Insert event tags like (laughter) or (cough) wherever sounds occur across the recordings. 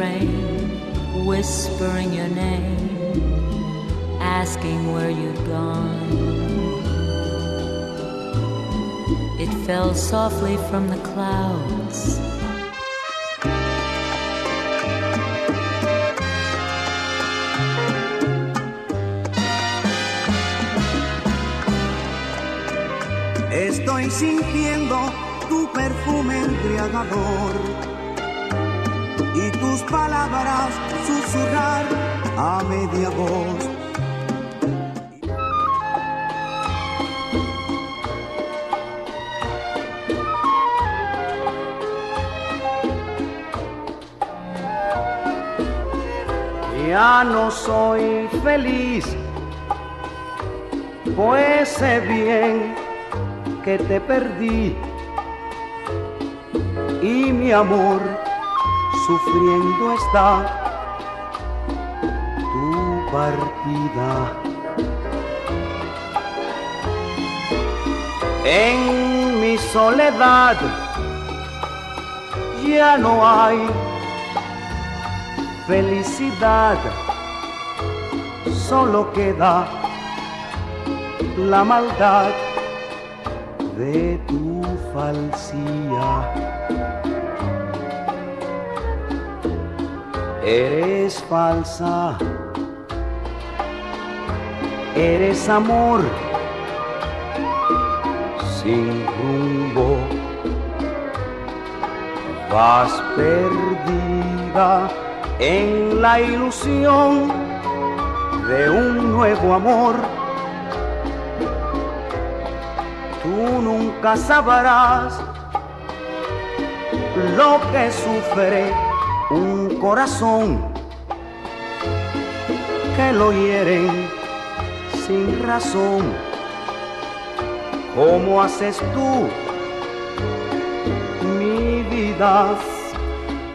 Rain whispering your name, asking where you'd gone. It fell softly from the clouds. Estoy sintiendo tu perfume embriagador y tus palabras susurrar a media voz. Ya no soy feliz, pues sé bien que te perdí y mi amor sufriendo está tu partida. En mi soledad ya no hay felicidad, solo queda la maldad de tu falsía. Eres falsa, eres amor. Sin rumbo, vas perdida en la ilusión de un nuevo amor. Tú nunca sabrás lo que sufre un corazón que lo hieren sin razón. ¿Cómo haces tú, mi vida?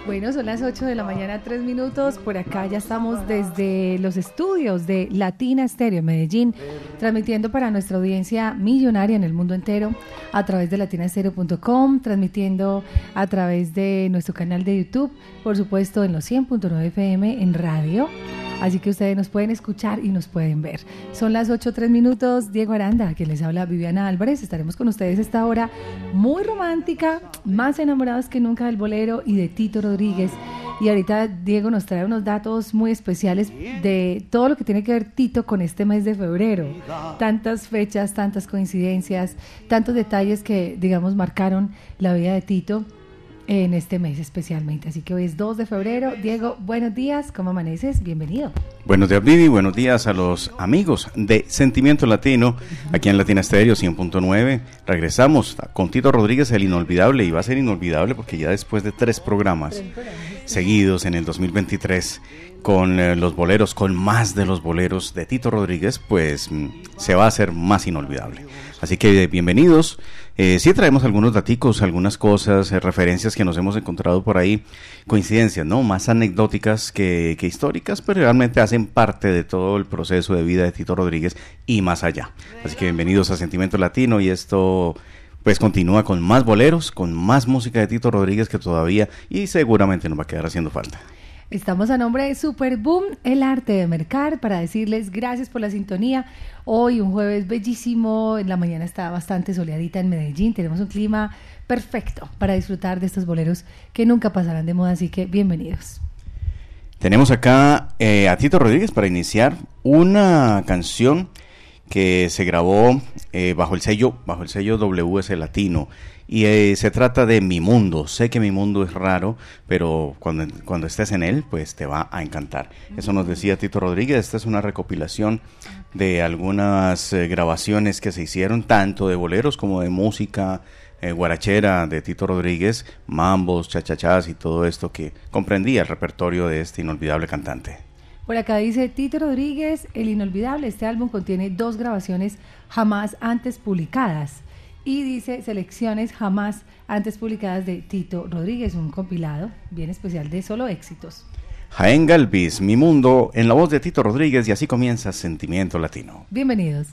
Bueno, son las 8 de la mañana, 3 minutos. Por acá ya estamos desde los estudios de Latina Estéreo en Medellín, transmitiendo para nuestra audiencia millonaria en el mundo entero a través de latinastereo.com, transmitiendo a través de nuestro canal de YouTube, por supuesto en los 100.9 FM en radio. Así que ustedes nos pueden escuchar y nos pueden ver. Son las 8 3 minutos. Diego Aranda, que les habla Viviana Álvarez. Estaremos con ustedes esta hora muy romántica, más enamorados que nunca del bolero y de Tito Rodríguez. Y ahorita Diego nos trae unos datos muy especiales de todo lo que tiene que ver Tito con este mes de febrero. Tantas fechas, tantas coincidencias, tantos detalles que, digamos, marcaron la vida de Tito en este mes especialmente. Así que hoy es 2 de febrero. Diego, buenos días, ¿cómo amaneces? Bienvenido. Buenos días, Vivi. Buenos días a los amigos de Sentimiento Latino, aquí en Latina Estéreo 100.9. Regresamos con Tito Rodríguez, el inolvidable, y va a ser inolvidable porque ya después de tres programas seguidos en el 2023 con eh, los boleros, con más de los boleros de Tito Rodríguez, pues mm, se va a hacer más inolvidable. Así que bienvenidos. Eh, sí traemos algunos daticos, algunas cosas, eh, referencias que nos hemos encontrado por ahí, coincidencias, ¿no? Más anecdóticas que, que históricas, pero realmente hacen parte de todo el proceso de vida de Tito Rodríguez y más allá. Así que bienvenidos a Sentimiento Latino y esto pues continúa con más boleros, con más música de Tito Rodríguez que todavía y seguramente nos va a quedar haciendo falta. Estamos a nombre de Super Boom, el arte de mercar, para decirles gracias por la sintonía. Hoy un jueves bellísimo, en la mañana está bastante soleadita en Medellín, tenemos un clima perfecto para disfrutar de estos boleros que nunca pasarán de moda, así que bienvenidos. Tenemos acá eh, a Tito Rodríguez para iniciar una canción que se grabó eh, bajo el sello bajo el sello WS Latino y eh, se trata de Mi Mundo. Sé que Mi Mundo es raro, pero cuando, cuando estés en él, pues te va a encantar. Eso nos decía Tito Rodríguez. Esta es una recopilación de algunas eh, grabaciones que se hicieron, tanto de boleros como de música eh, guarachera de Tito Rodríguez, mambos, chachachás y todo esto que comprendía el repertorio de este inolvidable cantante. Por acá dice Tito Rodríguez, El Inolvidable. Este álbum contiene dos grabaciones jamás antes publicadas y dice selecciones jamás antes publicadas de Tito Rodríguez, un compilado bien especial de solo éxitos. Jaén Galvis, Mi Mundo, en la voz de Tito Rodríguez y así comienza Sentimiento Latino. Bienvenidos.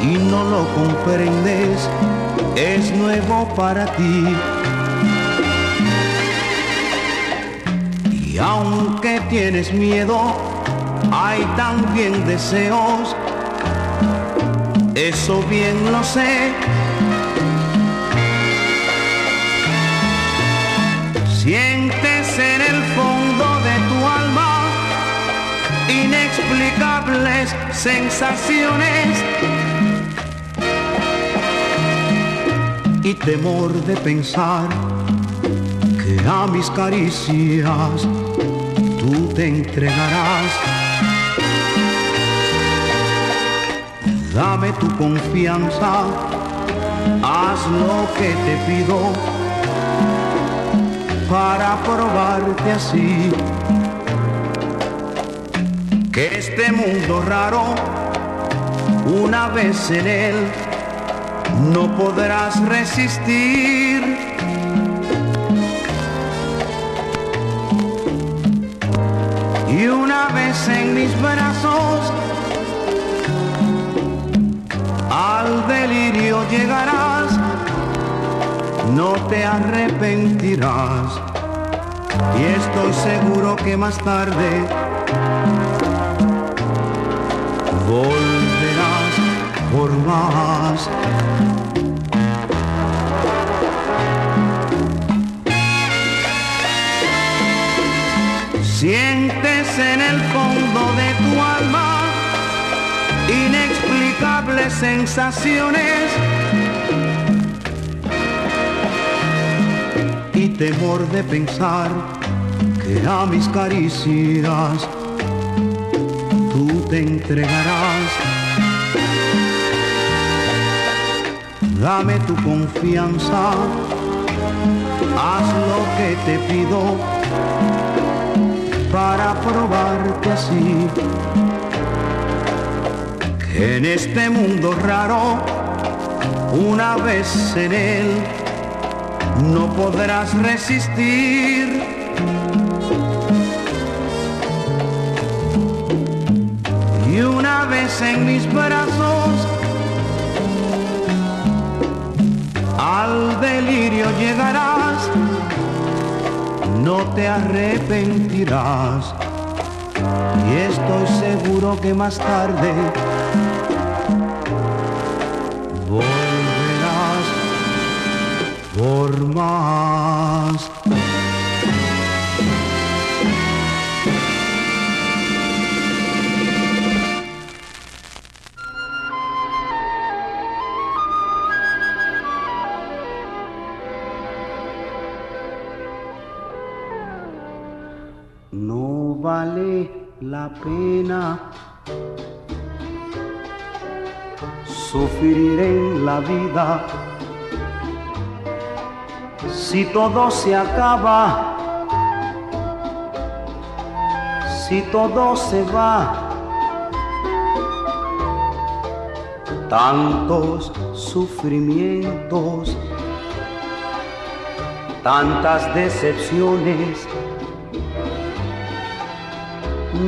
Y no lo comprendes, es nuevo para ti. Y aunque tienes miedo, hay también deseos, eso bien lo sé. Sensaciones y temor de pensar que a mis caricias tú te entregarás. Dame tu confianza, haz lo que te pido para probarte así que este mundo raro, una vez en él, no podrás resistir. Y una vez en mis brazos, al delirio llegarás, no te arrepentirás. Y estoy seguro que más tarde volverás por más. Sientes en el fondo de tu alma inexplicables sensaciones y temor de pensar que a mis caricias tú te entregarás. Dame tu confianza, haz lo que te pido para probarte así. Que en este mundo raro, una vez en él, no podrás resistir. En mis brazos, al delirio llegarás, no te arrepentirás. Y estoy seguro que más tarde volverás por más. La pena sufrir en la vida si todo se acaba, si todo se va. Tantos sufrimientos, tantas decepciones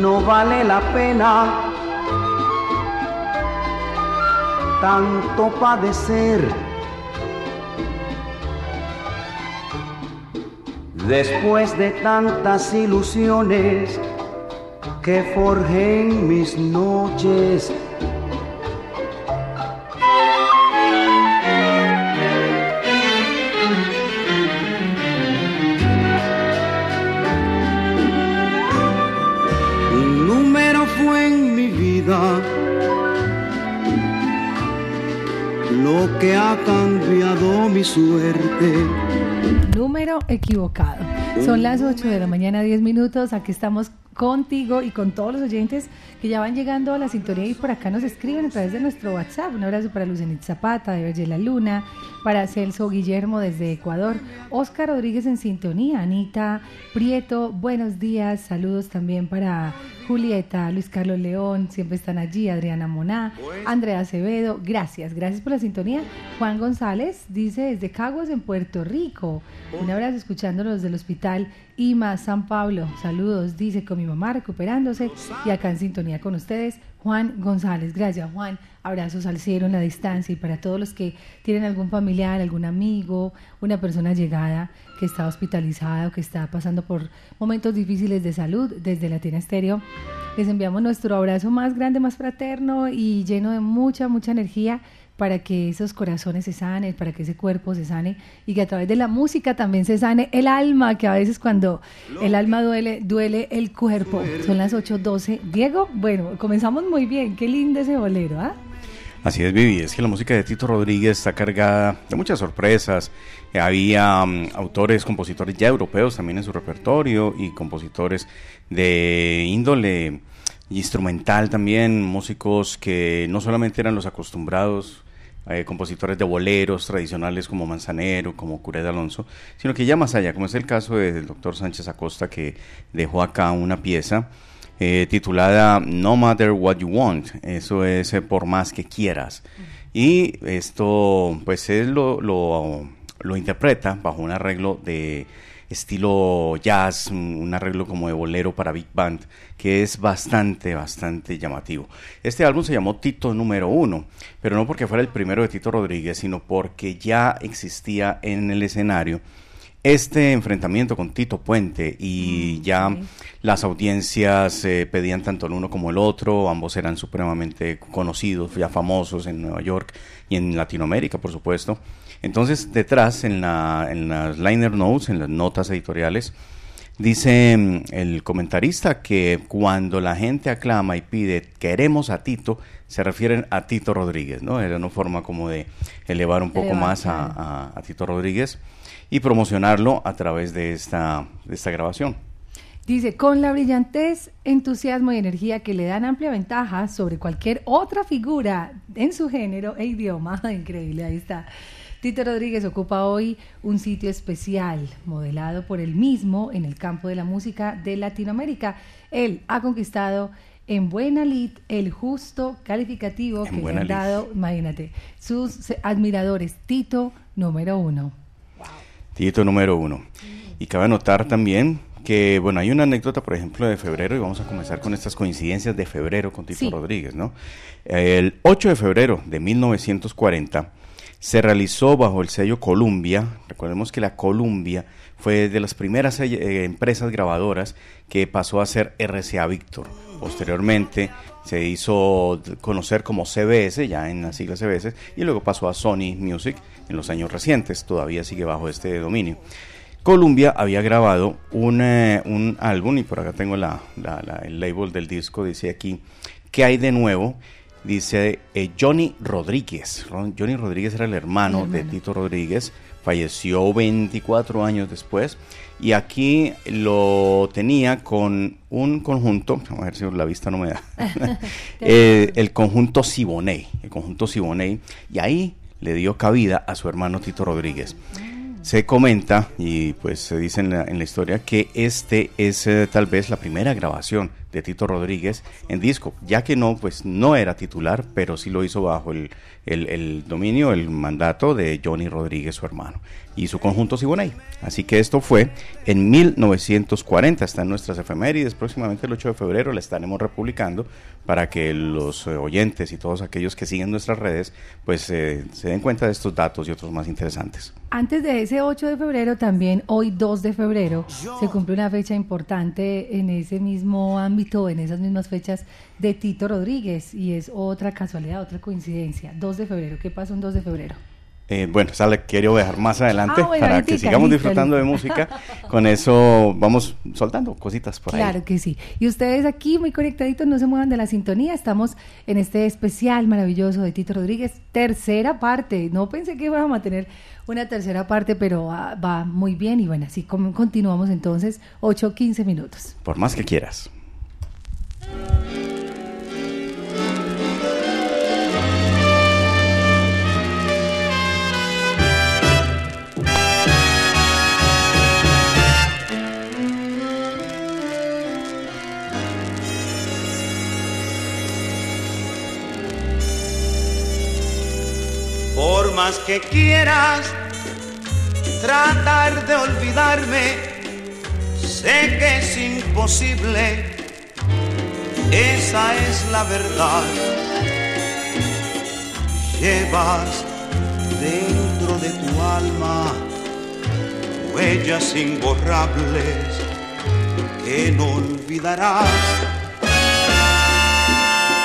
no vale la pena tanto padecer. Después de tantas ilusiones que forjé en mis noches, equivocado. Son las 8 de la mañana, 10 minutos. Aquí estamos contigo y con todos los oyentes que ya van llegando a la sintonía y por acá nos escriben a través de nuestro WhatsApp. Un abrazo para Lucenit Zapata de Valle La Luna, para Celso Guillermo desde Ecuador, Oscar Rodríguez en sintonía, Anita Prieto, buenos días, saludos también para Julieta, Luis Carlos León, siempre están allí, Adriana Moná, Andrea Acevedo, gracias, gracias por la sintonía. Juan González dice desde Caguas en Puerto Rico, un abrazo escuchándolos del hospital IMA San Pablo, saludos, dice con mi mamá recuperándose y acá en sintonía con ustedes, Juan González, gracias Juan, abrazos al cielo en la distancia. Y para todos los que tienen algún familiar, algún amigo, una persona llegada que está hospitalizada o que está pasando por momentos difíciles de salud, desde Latina Estéreo, les enviamos nuestro abrazo más grande, más fraterno y lleno de mucha, mucha energía para que esos corazones se sanen, para que ese cuerpo se sane y que a través de la música también se sane el alma, que a veces cuando el alma duele, duele el cuerpo. Son las 8.12. Diego, bueno, comenzamos muy bien, qué lindo ese bolero, ¿ah? Así es, Vivi, es que la música de Tito Rodríguez está cargada de muchas sorpresas. Había um, autores, compositores ya europeos también en su repertorio y compositores de índole instrumental también, músicos que no solamente eran los acostumbrados, eh, compositores de boleros tradicionales como Manzanero, como Curé de Alonso, sino que ya más allá, como es el caso del doctor Sánchez Acosta que dejó acá una pieza eh, titulada No Matter What You Want, eso es eh, por más que quieras. Y esto, pues él lo, lo, lo interpreta bajo un arreglo de estilo jazz, un arreglo como de bolero para big band, que es bastante, bastante llamativo. Este álbum se llamó Tito número uno, pero no porque fuera el primero de Tito Rodríguez, sino porque ya existía en el escenario este enfrentamiento con Tito Puente y ya las audiencias eh, pedían tanto el uno como el otro, ambos eran supremamente conocidos, ya famosos en Nueva York y en Latinoamérica, por supuesto. Entonces, detrás, en, la, en las liner notes, en las notas editoriales, dice mm, el comentarista que cuando la gente aclama y pide queremos a Tito, se refieren a Tito Rodríguez, ¿no? Era una forma como de elevar un poco Elevar, más a- a Tito Rodríguez y promocionarlo a través de esta, de esta grabación. Dice, con la brillantez, entusiasmo y energía que le dan amplia ventaja sobre cualquier otra figura en su género e idioma. (laughs) Increíble, ahí está. Tito Rodríguez ocupa hoy un sitio especial, modelado por él mismo en el campo de la música de Latinoamérica. Él ha conquistado en buena lid el justo calificativo En que le han lid. dado, imagínate, sus admiradores. Tito número uno. Tito número uno. Y cabe notar también que, bueno, hay una anécdota, por ejemplo, de febrero, y vamos a comenzar con estas coincidencias de febrero con Tito Sí. Rodríguez, ¿no? El 8 de febrero de 1940 se realizó bajo el sello Columbia, recordemos que la Columbia fue de las primeras eh, empresas grabadoras que pasó a ser RCA Victor. Posteriormente se hizo conocer como CBS, ya en las siglas CBS, y luego pasó a Sony Music en los años recientes, todavía sigue bajo este dominio. Columbia había grabado un, eh, un álbum, y por acá tengo la, el label del disco, dice aquí, ¿qué hay de nuevo? Dice eh, Johnny Rodríguez. Johnny Rodríguez era el hermano, El de. Tito Rodríguez, falleció 24 años después, y aquí lo tenía con un conjunto, vamos a ver si la vista no me da, (laughs) (laughs) Eh, el conjunto Siboney, el conjunto Siboney, y ahí le dio cabida a su hermano Tito Rodríguez. Se comenta y pues se dice en la, en la historia que este es eh, tal vez la primera grabación de Tito Rodríguez en disco, ya que no, pues no era titular, pero sí lo hizo bajo el, el, el dominio, el mandato de Johnny Rodríguez, su hermano, y su conjunto Siboney. Así que esto fue en 1940, está en nuestras efemérides, próximamente el 8 de febrero la estaremos republicando para que los eh, oyentes y todos aquellos que siguen nuestras redes, pues eh, se den cuenta de estos datos y otros más interesantes. Antes de ese 8 de febrero, también hoy 2 de febrero, se cumple una fecha importante en ese mismo ámbito, en esas mismas fechas de Tito Rodríguez, y es otra casualidad, otra coincidencia. 2 de febrero, ¿qué pasó un 2 de febrero? Eh, bueno, esa la quiero dejar más adelante Ah, bueno, para ahorita, que sigamos listo, disfrutando de música. (laughs) Con eso vamos soltando cositas por ahí. Claro que sí. Y ustedes aquí muy conectaditos, no se muevan de la sintonía. Estamos en este especial maravilloso de Tito Rodríguez, tercera parte. No pensé que íbamos a tener una tercera parte, pero va, va muy bien. Y bueno, así como continuamos entonces, 8 15 minutos. Por más que quieras. Más que quieras tratar de olvidarme, sé que es imposible, esa es la verdad. Llevas dentro de tu alma huellas imborrables que no olvidarás.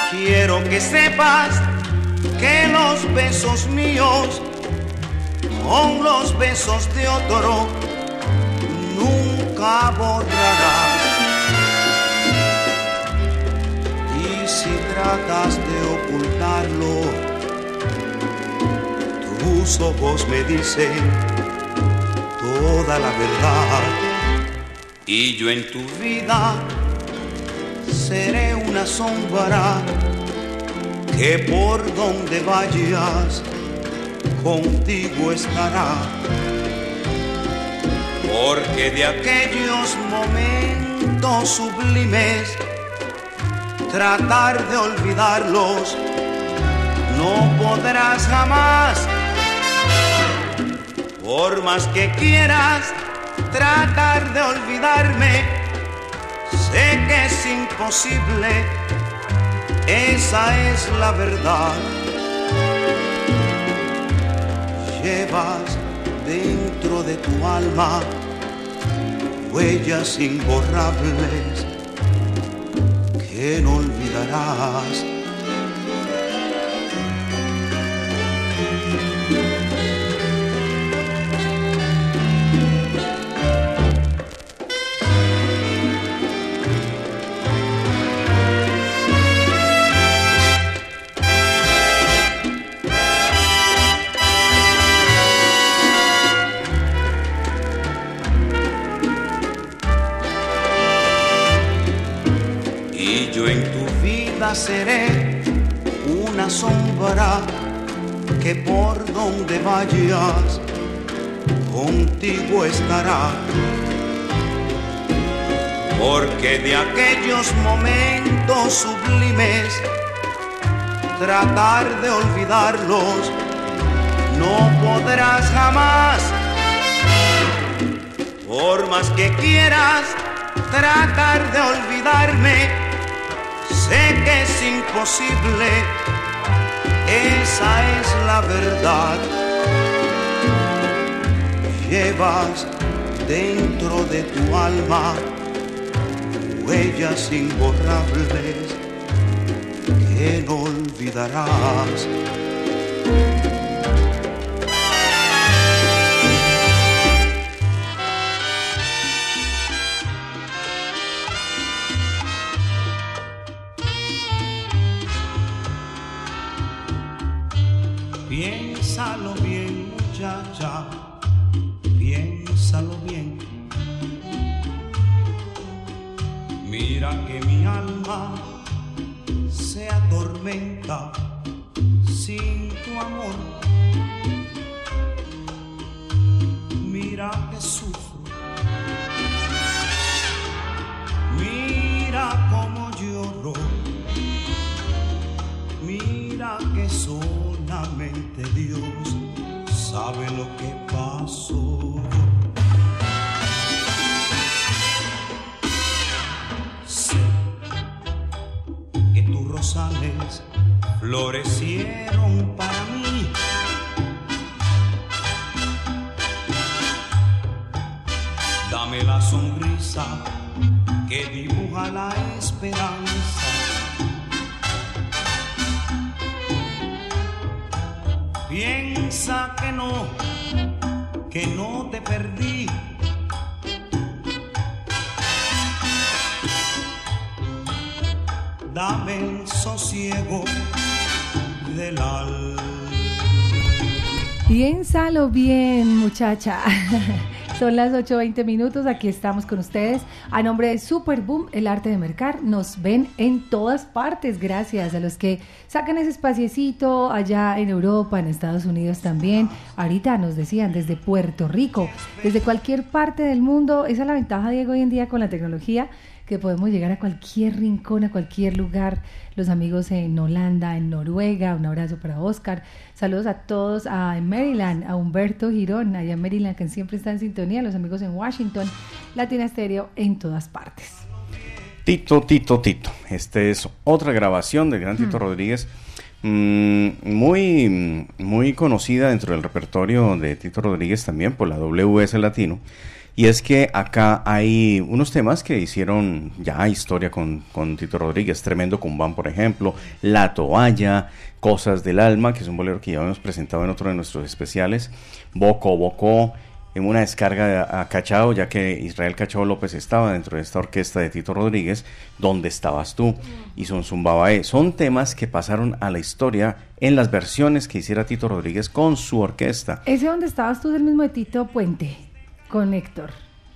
Quiero que sepas que los besos míos son los besos de otro, nunca borrarás. Y si tratas de ocultarlo, tus ojos me dicen toda la verdad. Y yo en tu vida seré una sombra que por donde vayas contigo estará. Porque de aquellos momentos sublimes, tratar de olvidarlos, no podrás jamás. Por más que quieras tratar de olvidarme, sé que es imposible esa es la verdad. Llevas dentro de tu alma huellas imborrables que no olvidarás. Seré una sombra que por donde vayas contigo estará. Porque de aquellos momentos sublimes, tratar de olvidarlos, no podrás jamás. Por más que quieras tratar de olvidarme, sé que es imposible, esa es la verdad. Llevas dentro de tu alma huellas imborrables que no olvidarás. Muchacha. (laughs) Son las 8.20 minutos, aquí estamos con ustedes. A nombre de Superboom, el arte de mercar, nos ven en todas partes, gracias a los que sacan ese espaciecito allá en Europa, en Estados Unidos también. Ahorita nos decían desde Puerto Rico, desde cualquier parte del mundo. Esa es la ventaja, Diego, hoy en día con la tecnología que podemos llegar a cualquier rincón, a cualquier lugar. Los amigos en Holanda, en Noruega, un abrazo para Oscar. Saludos a todos a en Maryland, a Humberto Girón, allá en Maryland, que siempre está en sintonía. Los amigos en Washington, Latina Estéreo en todas partes. Tito, Tito, Tito. Este es otra grabación del gran Tito Rodríguez. mm, muy, muy conocida dentro del repertorio de Tito Rodríguez también por la WS Latino. Y es que acá hay unos temas que hicieron ya historia con, con Tito Rodríguez. Tremendo Cumbán, por ejemplo. La Toalla. Cosas del Alma, que es un bolero que ya hemos presentado en otro de nuestros especiales. Boco, Boco. En una descarga a Cachao, ya que Israel Cachao López estaba dentro de esta orquesta de Tito Rodríguez. ¿Dónde estabas tú? Y Son Zumbabae. Son temas que pasaron a la historia en las versiones que hiciera Tito Rodríguez con su orquesta. Ese donde estabas tú es el mismo de Tito Puente, con Héctor.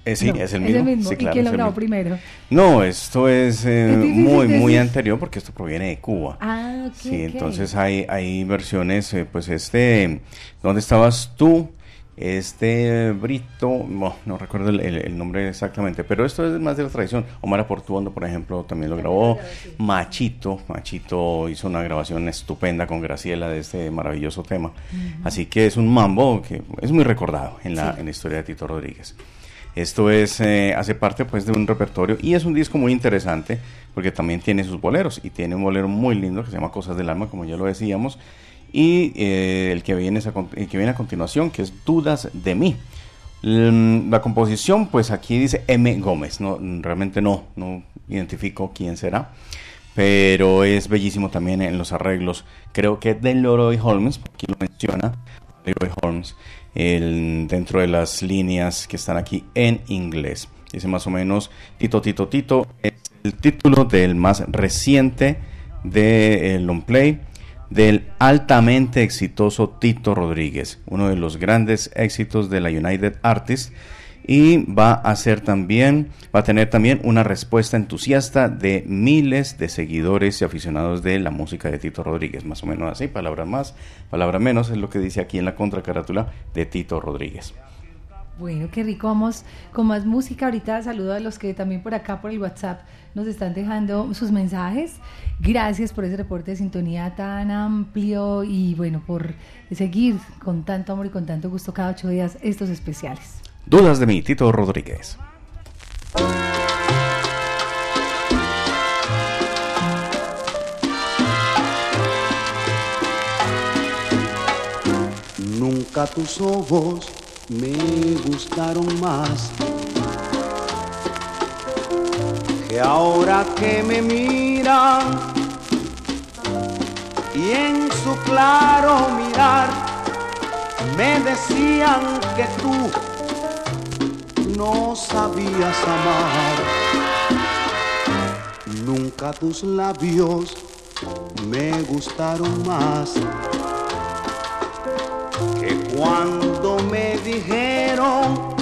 Eh, sí, No, es el mismo. Sí, ¿Y claro, quién es lo el grabó mismo. primero? No, esto es eh, Es muy, muy anterior porque esto proviene de Cuba. Ah, ok. Sí, ok. entonces hay, hay versiones, eh, pues este, ¿dónde estabas tú? Este Brito, no, no recuerdo el, el- el nombre exactamente, pero esto es más de la tradición. Omar Aportuondo, por ejemplo, también lo grabó. Machito, Machito hizo una grabación estupenda con Graciela de este maravilloso tema. Así que es un mambo que es muy recordado en la, en la historia de Tito Rodríguez. Esto es, eh, hace parte pues de un repertorio y es un disco muy interesante porque también tiene sus boleros y tiene un bolero muy lindo que se llama Cosas del Alma, como ya lo decíamos, y eh, el, que viene es que viene a continuación, que es Dudas de mí. Mm, La composición, pues aquí dice M. Gómez, no, realmente no, no identifico quién será, pero es bellísimo también en los arreglos. Creo que de Leroy Holmes, aquí lo menciona, Leroy Holmes, el- dentro de las líneas que están aquí en inglés. Dice más o menos, Tito, Tito, Tito, es el título del más reciente de el long play del altamente exitoso Tito Rodríguez, uno de los grandes éxitos de la United Artists y va a ser también va a tener también una respuesta entusiasta de miles de seguidores y aficionados de la música de Tito Rodríguez, más o menos así, palabra más, palabra menos es lo que dice aquí en la contracarátula de Tito Rodríguez. Bueno, qué rico. Vamos con más música. Ahorita saludo a los que también por acá, por el WhatsApp, nos están dejando sus mensajes. Gracias por ese reporte de sintonía tan amplio y bueno, por seguir con tanto amor y con tanto gusto cada ocho días estos especiales. Dudas de mí, Tito Rodríguez. Nunca tus ojos me gustaron más que ahora que me miran y en su claro mirar me decían que tú no sabías amar. Nunca tus labios me gustaron más que cuando dijeron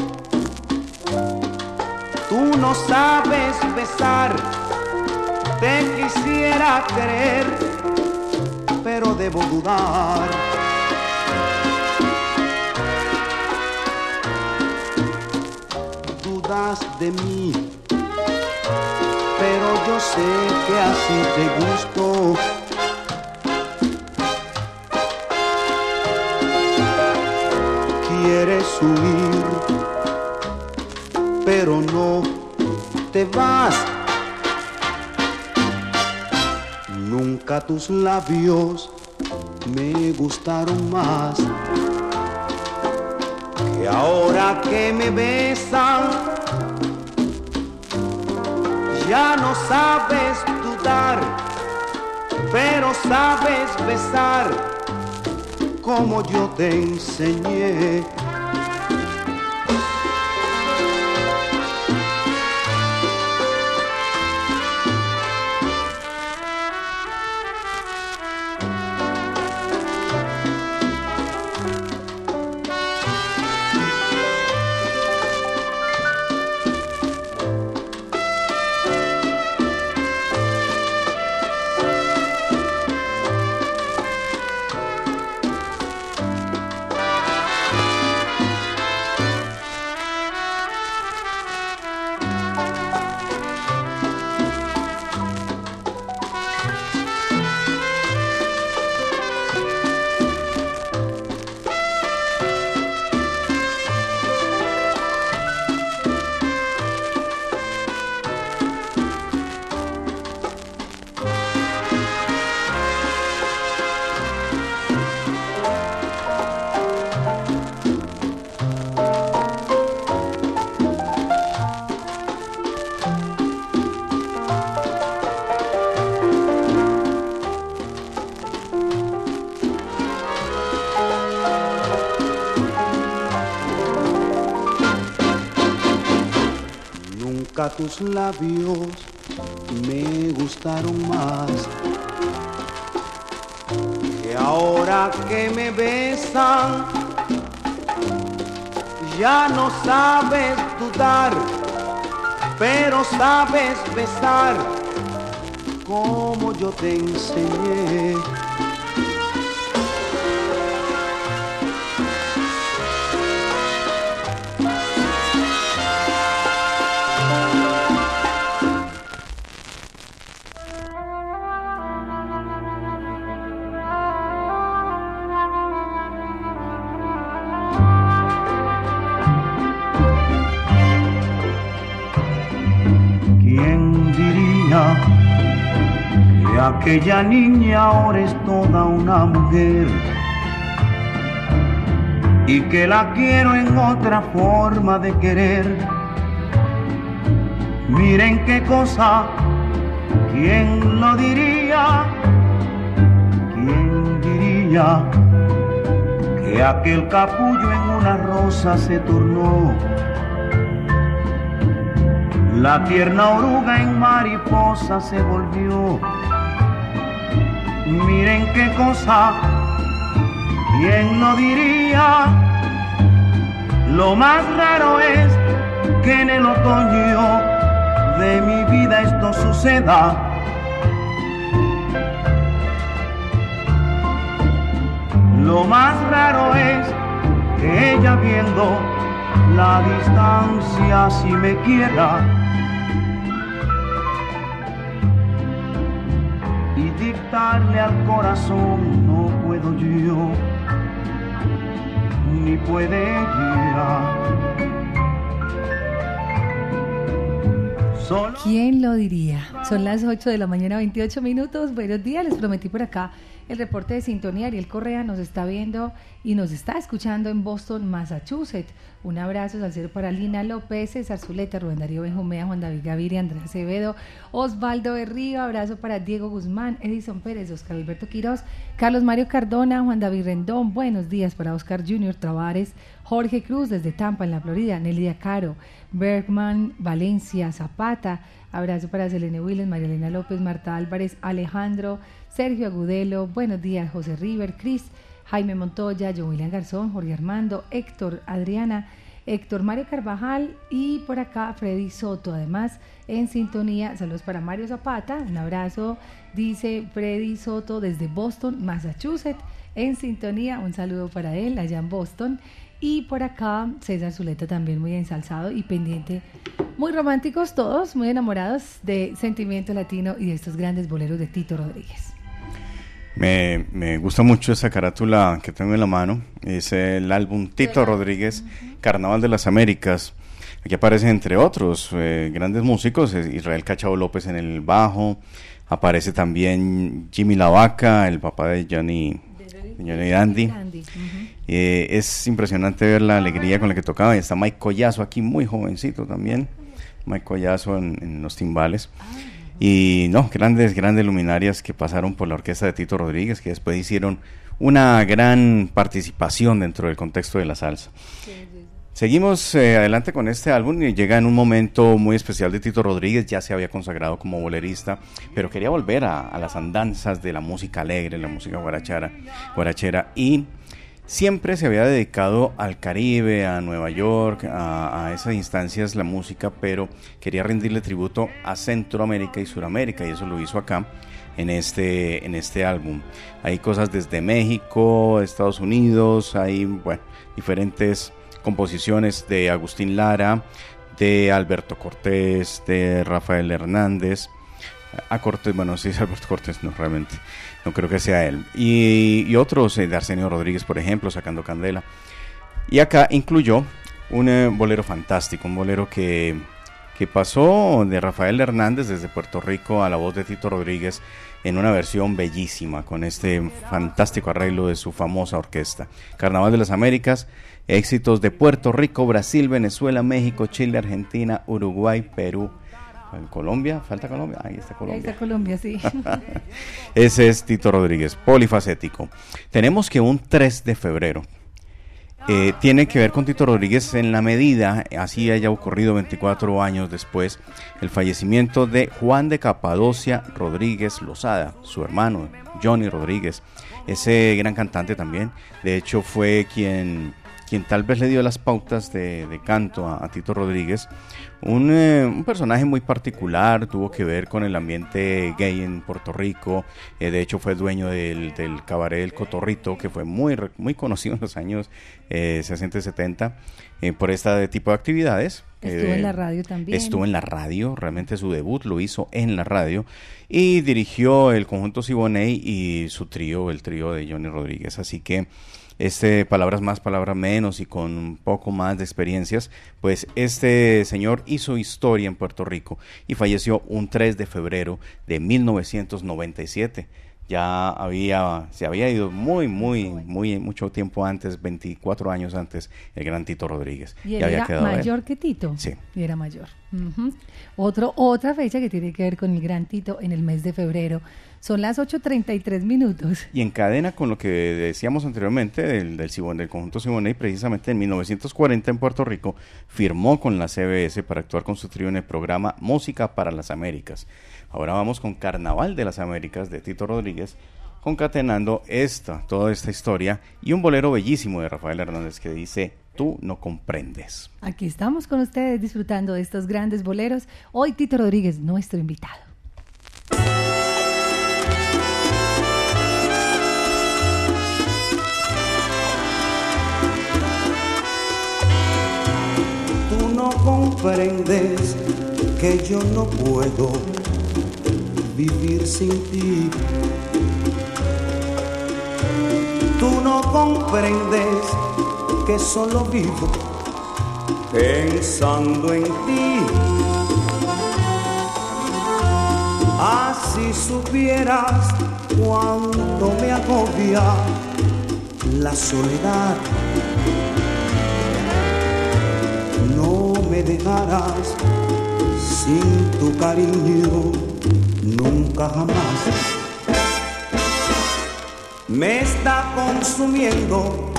tú no sabes besar, te quisiera creer, pero debo dudar. Dudas de mí, pero yo sé que así te gusto. Quieres huir, pero no te vas. Nunca tus labios me gustaron más que ahora que me besan. Ya no sabes dudar, pero sabes besar como yo te enseñé. Tus labios me gustaron más que ahora que me besan. Ya no sabes dudar, pero sabes besar como yo te enseñé. Aquella niña ahora es toda una mujer? Y que la quiero en otra forma de querer. Miren qué cosa, ¿quién lo diría? ¿Quién diría que aquel capullo en una rosa se tornó? La tierna oruga en mariposa se volvió. Miren qué cosa, ¿quién lo diría? Lo más raro es que en el otoño de mi vida esto suceda. Lo más raro es que ella viendo la distancia si me quiera. Corazón no puedo yo, ni puede ella. Solo ¿Quién lo diría? Son las 8 de la mañana, 28 minutos. Buenos días, les prometí por acá el reporte de sintonía. Ariel Correa nos está viendo y nos está escuchando en Boston, Massachusetts. Un abrazo salcero para Lina López, César Zuleta, Rubén Darío Benjumea, Juan David Gaviria, Andrés Acevedo, Osvaldo Berrío, abrazo para Diego Guzmán, Edison Pérez, Oscar Alberto Quiroz, Carlos Mario Cardona, Juan David Rendón, buenos días para Oscar Junior Tavares, Jorge Cruz desde Tampa, en la Florida, Nelia Caro, Bergman, Valencia, Zapata, abrazo para Selene Willes, María Elena López, Marta Álvarez, Alejandro, Sergio Agudelo, buenos días, José River, Cris, Jaime Montoya, John William Garzón, Jorge Armando, Héctor, Adriana, Héctor Mario Carvajal y por acá Freddy Soto. Además, en sintonía, saludos para Mario Zapata, un abrazo, dice Freddy Soto desde Boston, Massachusetts. En sintonía, un saludo para él allá en Boston. Y por acá César Zuleta también muy ensalzado y pendiente. Muy románticos todos, muy enamorados de Sentimiento Latino y de estos grandes boleros de Tito Rodríguez. Me, me gusta mucho esa carátula que tengo en la mano. Es el álbum Tito Rodríguez, Carnaval de las Américas. Aquí aparecen, entre otros, eh, grandes músicos. Israel Cachao López en el bajo. Aparece también Jimmy Lavaca, el papá de Johnny, Johnny Dandy. Eh, es impresionante ver la alegría con la que tocaba. Y está Mike Collazo aquí, muy jovencito también. Mike Collazo en, en los timbales. Y no, grandes, grandes luminarias que pasaron por la orquesta de Tito Rodríguez, que después hicieron una gran participación dentro del contexto de la salsa. Seguimos eh, adelante con este álbum y llega en un momento muy especial de Tito Rodríguez, ya se había consagrado como bolerista, pero quería volver a, las andanzas de la música alegre, la música guarachera y siempre se había dedicado al Caribe, a Nueva York, a, esas instancias la música, pero quería rendirle tributo a Centroamérica y Suramérica y eso lo hizo acá en este, en este álbum. Hay cosas desde México, Estados Unidos, hay bueno, diferentes composiciones de Agustín Lara, de Alberto Cortés, de Rafael Hernández. A Cortés, bueno, sí es (laughs) Alberto Cortés, no realmente, no creo que sea él. Y, otros, eh, de Arsenio Rodríguez, por ejemplo, sacando Candela. Y acá incluyó un eh, bolero fantástico, un bolero que, que pasó de Rafael Hernández desde Puerto Rico a la voz de Tito Rodríguez en una versión bellísima, con este fantástico arreglo de su famosa orquesta. Carnaval de las Américas, éxitos de Puerto Rico, Brasil, Venezuela, México, Chile, Argentina, Uruguay, Perú. Colombia, falta Colombia, ahí está Colombia. Ahí está Colombia, sí. (laughs) Ese es Tito Rodríguez, polifacético. Tenemos que un 3 de febrero, eh, tiene que ver con Tito Rodríguez en la medida, así haya ocurrido 24 años después, el fallecimiento de Juan de Capadocia Rodríguez Lozada, su hermano Johnny Rodríguez, ese gran cantante también, de hecho fue quien, quien tal vez le dio las pautas de, de canto a, a, Tito Rodríguez, un, eh, un, personaje muy particular, tuvo que ver con el ambiente gay en Puerto Rico, eh, de hecho fue dueño del, del cabaret El Cotorrito, que fue muy, muy (laughs) conocido en los años eh, 60 y 70 eh, por este tipo de actividades. Estuvo en la radio también. Estuvo en la radio, realmente su debut lo hizo en la radio y dirigió el conjunto Siboney y su trío, el trío de Johnny Rodríguez. Así que este palabras más, palabras menos y con un poco más de experiencias, pues este señor hizo historia en Puerto Rico y falleció un 3 de febrero de 1997 ya había, se había ido muy, muy, muy, mucho tiempo antes, 24 años antes, el gran Tito Rodríguez. Y él ya había era quedado mayor él. que Tito. Sí. Y era mayor. Uh -huh. Otro, otra fecha que tiene que ver con el gran Tito en el mes de febrero. Son las 8.33 minutos. Y encadena con lo que decíamos anteriormente del, del, Sibon, del conjunto Siboney, precisamente en 1940 en Puerto Rico, firmó con la CBS para actuar con su trío en el programa Música para las Américas. Ahora vamos con Carnaval de las Américas de Tito Rodríguez, concatenando esta, toda esta historia y un bolero bellísimo de Rafael Hernández que dice Tú no comprendes. Aquí estamos con ustedes disfrutando de estos grandes boleros. Hoy Tito Rodríguez, nuestro invitado. Tú no comprendes que yo no puedo vivir sin ti. Tú no comprendes que solo vivo pensando en ti. Así supieras cuánto me agobia la soledad. No me dejarás sin tu cariño nunca jamás. Me está consumiendo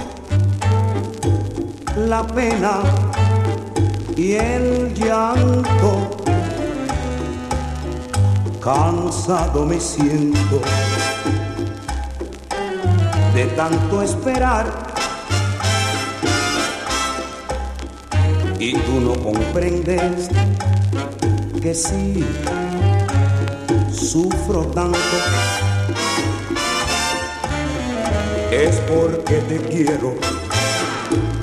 la pena y el llanto. Cansado me siento de tanto esperar. Y tú no comprendes que sí sufro tanto es porque te quiero,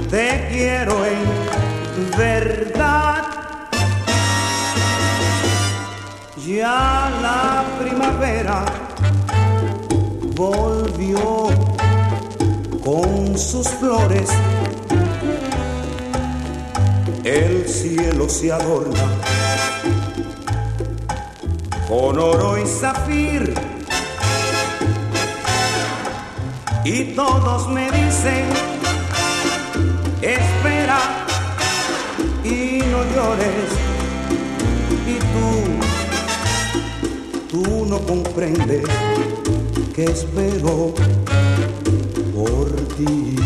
te quiero en verdad. Ya la primavera volvió con sus flores. El cielo se adorna con oro y zafir. Y todos me dicen, espera y no llores. Y tú, tú no comprendes que espero por ti.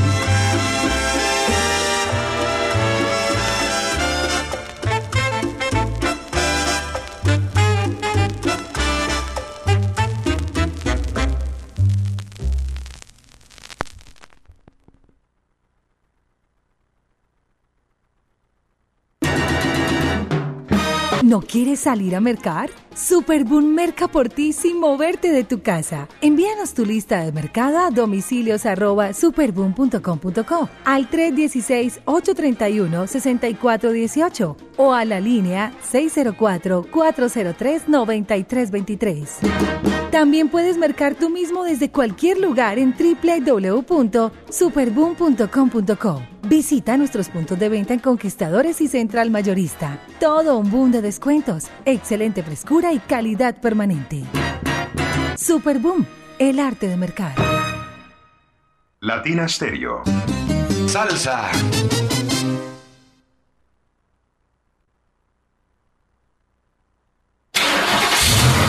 Salir a mercar? Superboom merca por ti sin moverte de tu casa. Envíanos tu lista de mercado a domicilios superboom.com.co al 316-831-6418 o a la línea 604-403-9323. También puedes mercar tú mismo desde cualquier lugar en www.superboom.com.co. Visita nuestros puntos de venta en Conquistadores y Central Mayorista. Todo un boom de descuentos, excelente frescura y calidad permanente. Superboom, el arte de mercar. Latina Stereo. Salsa.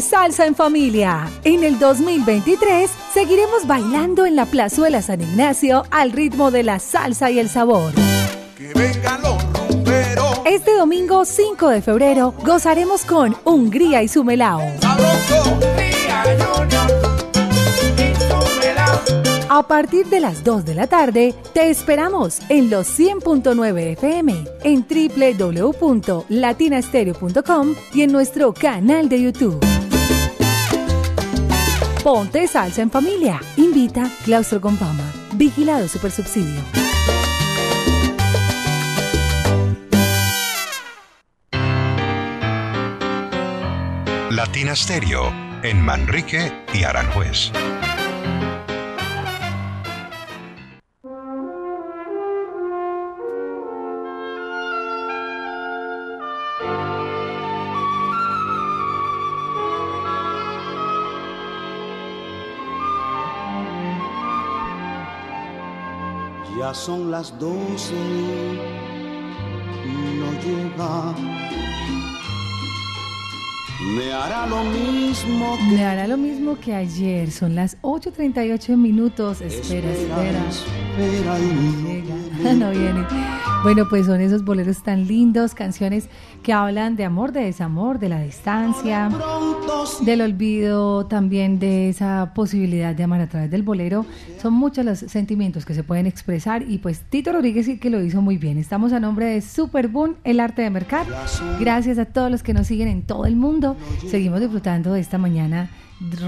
Salsa en Familia. En el 2023 seguiremos bailando en la Plazuela San Ignacio al ritmo de la salsa y el sabor. Este domingo 5 de febrero gozaremos con Hungría y su melao. A partir de las 2 de la tarde, te esperamos en los 100.9 FM, en www.latinastereo.com y en nuestro canal de YouTube. Ponte salsa en familia. Invita Claustro Compama. Vigilado Supersubsidio. Latina Stereo en Manrique y Aranjuez. Son las doce y no llega. Me hará lo mismo Me hará lo mismo que ayer. Son las 8.38 minutos. Espera, espera. espera no Llega. (laughs) No viene. Bueno, pues son esos boleros tan lindos, canciones que hablan de amor, de desamor, de la distancia, del olvido, también de esa posibilidad de amar a través del bolero. Son muchos los sentimientos que se pueden expresar y pues Tito Rodríguez sí que lo hizo muy bien. Estamos a nombre de Superboom, el arte de mercar. Gracias a todos los que nos siguen en todo el mundo. Seguimos disfrutando de esta mañana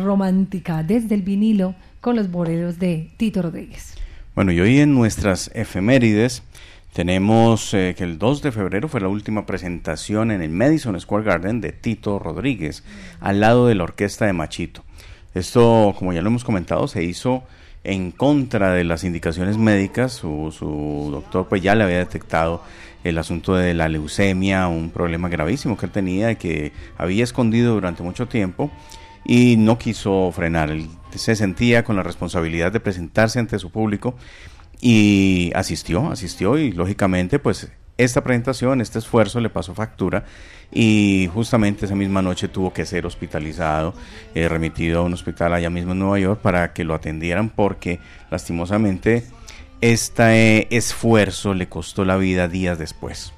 romántica desde el vinilo con los boleros de Tito Rodríguez. Bueno, y hoy en nuestras efemérides tenemos eh, que el 2 de febrero fue la última presentación en el Madison Square Garden de Tito Rodríguez, al lado de la orquesta de Machito. Esto, como ya lo hemos comentado, se hizo en contra de las indicaciones médicas. Su, su doctor pues ya le había detectado el asunto de la leucemia, un problema gravísimo que él tenía que había escondido durante mucho tiempo y no quiso frenar. Él se sentía con la responsabilidad de presentarse ante su público y asistió, asistió y lógicamente pues esta presentación, este esfuerzo le pasó factura y justamente esa misma noche tuvo que ser hospitalizado, eh, remitido a un hospital allá mismo en Nueva York para que lo atendieran porque lastimosamente este esfuerzo le costó la vida días después.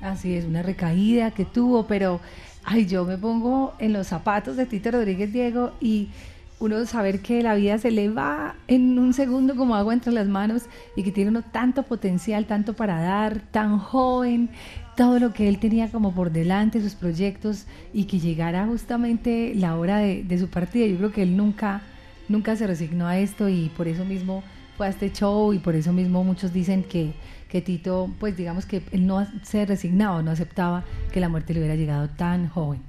Así es, una recaída que tuvo, pero ay, yo me pongo en los zapatos de Tito Rodríguez Diego y uno saber que la vida se le va en un segundo como agua entre las manos y que tiene uno tanto potencial, tanto para dar, tan joven, todo lo que él tenía como por delante, sus proyectos y que llegara justamente la hora de, de su partida. Yo creo que él nunca, nunca se resignó a esto y por eso mismo fue a este show y por eso mismo muchos dicen que, que Tito, pues digamos que él no se resignaba, no aceptaba que la muerte le hubiera llegado tan joven.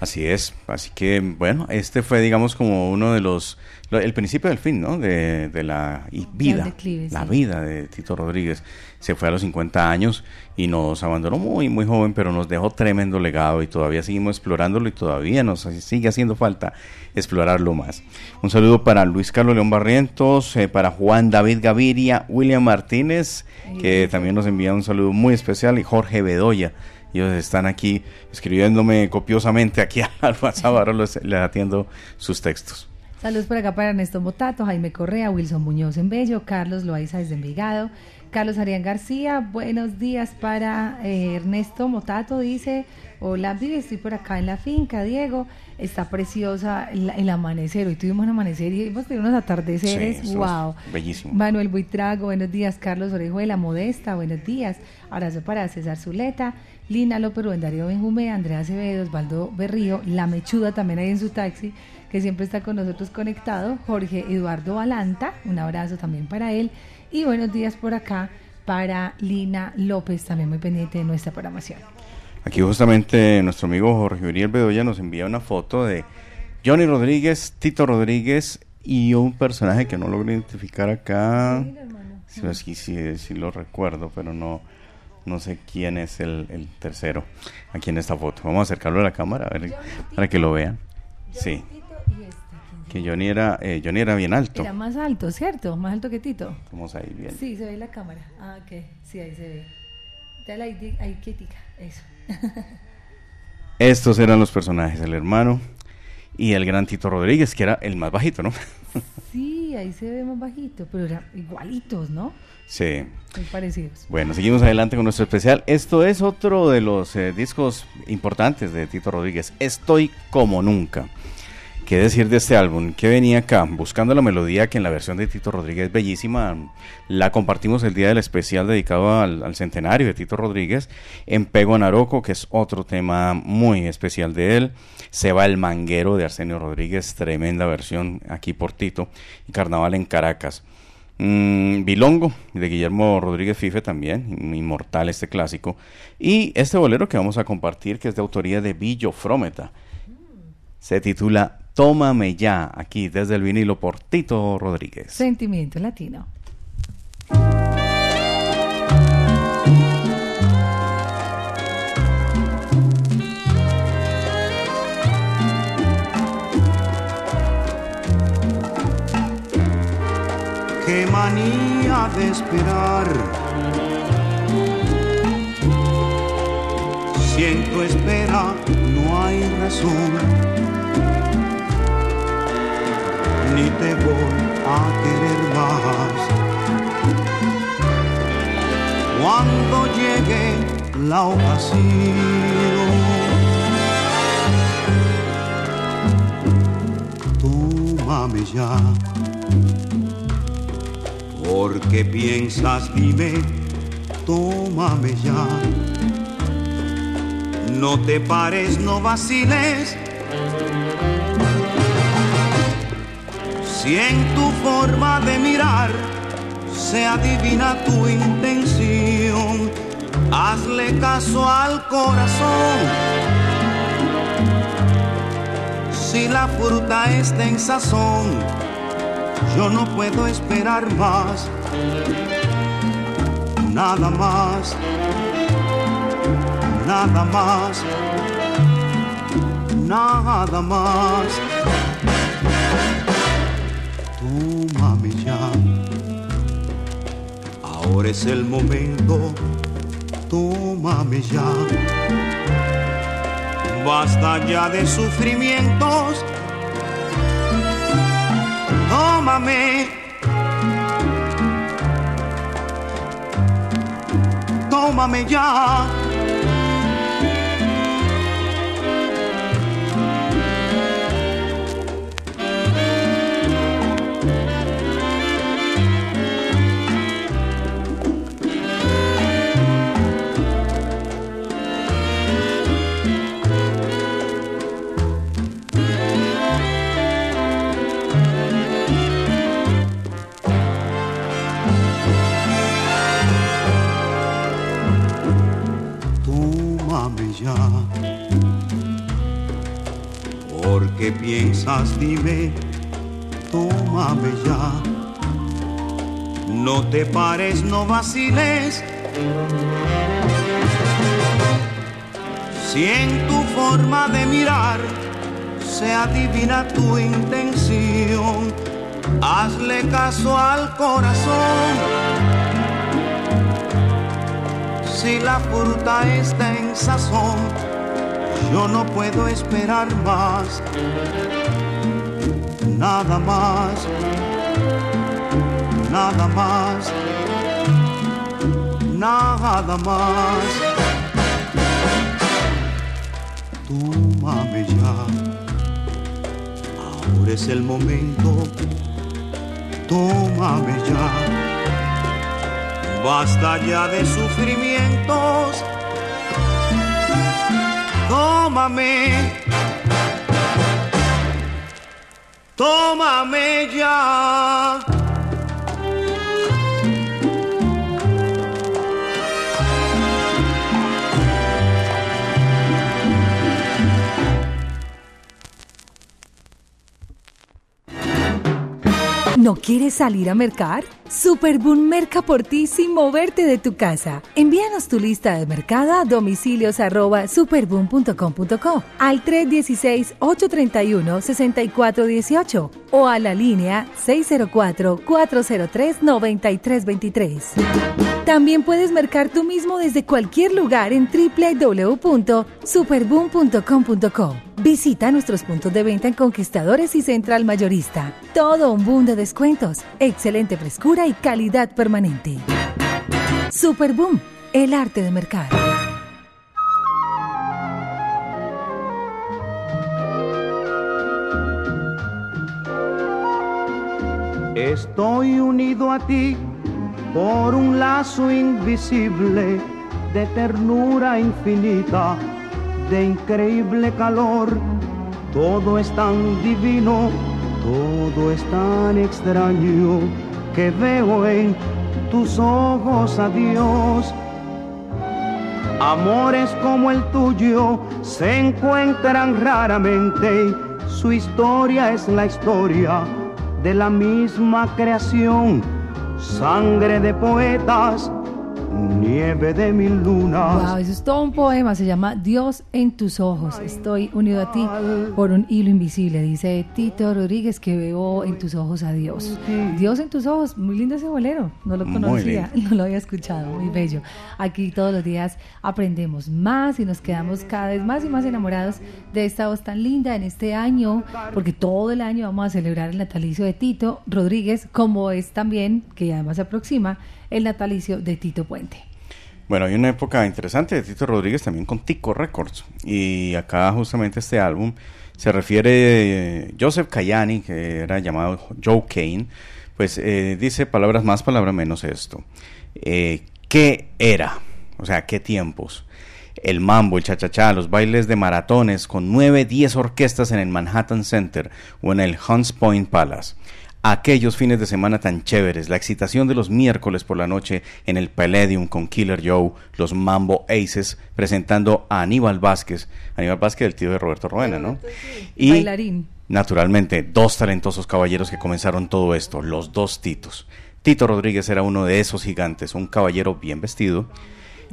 Así es, así que bueno, este fue digamos como uno de los, el principio del fin, ¿no? De, de la vida, la vida de Tito Rodríguez. Se fue a los 50 años y nos abandonó muy, muy joven, pero nos dejó tremendo legado y todavía seguimos explorándolo y todavía nos sigue haciendo falta explorarlo más. Un saludo para Luis Carlos León Barrientos, eh, para Juan David Gaviria, William Martínez, que también nos envía un saludo muy especial, y Jorge Bedoya ellos están aquí escribiéndome copiosamente aquí al WhatsApp, ahora les, atiendo sus textos. Saludos por acá para Ernesto Motato, Jaime Correa, Wilson Muñoz en Bello, Carlos Loaiza desde Envigado, Carlos Arián García, buenos días para eh, Ernesto Motato, dice, hola Vivi, estoy por acá en la finca, Diego, está preciosa el, amanecer, hoy tuvimos un amanecer y hemos tenido unos atardeceres, wow. Bellísimo. Manuel Buitrago, buenos días, Carlos Orejuela, Modesta, buenos días, abrazo para César Zuleta, Lina López Rubén Darío Benjumé, Andrea Acevedo, Osvaldo Berrío, La Mechuda también ahí en su taxi, que siempre está con nosotros conectado, Jorge Eduardo Valanta, un abrazo también para él, y buenos días por acá para Lina López, también muy pendiente de nuestra programación. Aquí justamente nuestro amigo Jorge Uriel Bedoya nos envía una foto de Johnny Rodríguez, Tito Rodríguez y un personaje que no logro identificar acá. Sí, sí, sí, lo recuerdo, pero no, no sé quién es el, tercero aquí en esta foto. Vamos a acercarlo a la cámara a ver, para que lo vean. Sí. Que Johnny era, eh, Johnny era bien alto. Era más alto, ¿cierto? Más alto que Tito. Vamos ahí bien. Sí, se ve la cámara. Ah, ok. Sí, ahí se ve. Dale ahí, ahí quietica. Eso. (laughs) Estos eran los personajes, el hermano y el gran Tito Rodríguez, que era el más bajito, ¿no? (laughs) sí, ahí se ve más bajito, pero eran igualitos, ¿no? Sí. Muy parecidos. Bueno, seguimos adelante con nuestro especial. Esto es otro de los eh, discos importantes de Tito Rodríguez. Estoy como nunca. ¿Qué decir de este álbum? Que venía acá buscando la melodía que en la versión de Tito Rodríguez bellísima. La compartimos el día del especial dedicado al, centenario de Tito Rodríguez. En Pego Naroco, que es otro tema muy especial de él. Se va el manguero de Arsenio Rodríguez, tremenda versión aquí por Tito. Carnaval en Caracas. Mm, Bilongo de Guillermo Rodríguez Fife también, inmortal este clásico. Y este bolero que vamos a compartir, que es de autoría de Billo Frometa, se titula Tómame ya, aquí desde el vinilo por Tito Rodríguez. Sentimiento latino. qué manía de esperar. Siento espera no hay razón, ni te voy a querer más. Cuando llegue la ocasión, tómame ya ¿Por qué piensas, dime, tómame ya. No te pares, no vaciles. Si en tu forma de mirar se adivina tu intención, hazle caso al corazón. Si la fruta está en sazón, yo no puedo esperar más, nada más, nada más, nada más. Ahora es el momento, tómame ya. Basta ya de sufrimientos tómame. Tómame ya. Ya. ¿Por qué piensas? Dime, tómame ya. No te pares, no vaciles. Si en tu forma de mirar se adivina tu intención, hazle caso al corazón. Si la fruta está en sazón, yo no puedo esperar más, nada más, nada más, nada más. Tómame ya, ahora es el momento, tómame ya. Basta ya de sufrimientos tómame, tómame ya. ¿No quieres salir a mercar? Superboom merca por ti sin moverte de tu casa. Envíanos tu lista de mercado a domicilios arroba superboom.com.co al 316-831-6418 o a la línea 604-403-9323. También puedes mercar tú mismo desde cualquier lugar en www.superboom.com.co. Visita nuestros puntos de venta en Conquistadores y Central Mayorista. Todo un boom de descuentos, excelente frescura y calidad permanente. Superboom, el arte de mercar. Estoy unido a ti por un lazo invisible de ternura infinita, de increíble calor. Todo es tan divino, todo es tan extraño que veo en tus ojos a Dios. Amores como el tuyo se encuentran raramente. Su historia es la historia de la misma creación, sangre de poetas, nieve de mil lunas. Wow, eso es todo un poema, se llama Dios en tus ojos. Estoy unido a ti por un hilo invisible, dice Tito Rodríguez, que veo en tus ojos a Dios. Dios en tus ojos, muy lindo ese bolero, no lo conocía, (laughs) no lo había escuchado, muy bello. Aquí todos los días aprendemos más y nos quedamos cada vez más y más enamorados de esta voz tan linda en este año, porque todo el año vamos a celebrar el natalicio de Tito Rodríguez, como es también, que además se aproxima, el natalicio de Tito Puente. Bueno, hay una época interesante de Tito Rodríguez también con Tico Records. Y acá justamente este álbum se refiere eh, Joseph Cayani, que era llamado Joe Kane, pues eh, dice palabras más, palabras menos esto. Eh, ¿Qué era? O sea, ¿qué tiempos? El mambo, el chachachá, los bailes de maratones con 9, 10 orquestas en el Manhattan Center o en el Hunts Point Palace aquellos fines de semana tan chéveres, la excitación de los miércoles por la noche en el Palladium con Killer Joe, los Mambo Aces, presentando a Aníbal Vázquez, Aníbal Vázquez, el tío de Roberto Roena, ¿no? Y Bailarín. naturalmente, dos talentosos caballeros que comenzaron todo esto, los dos Titos. Tito Rodríguez era uno de esos gigantes, un caballero bien vestido,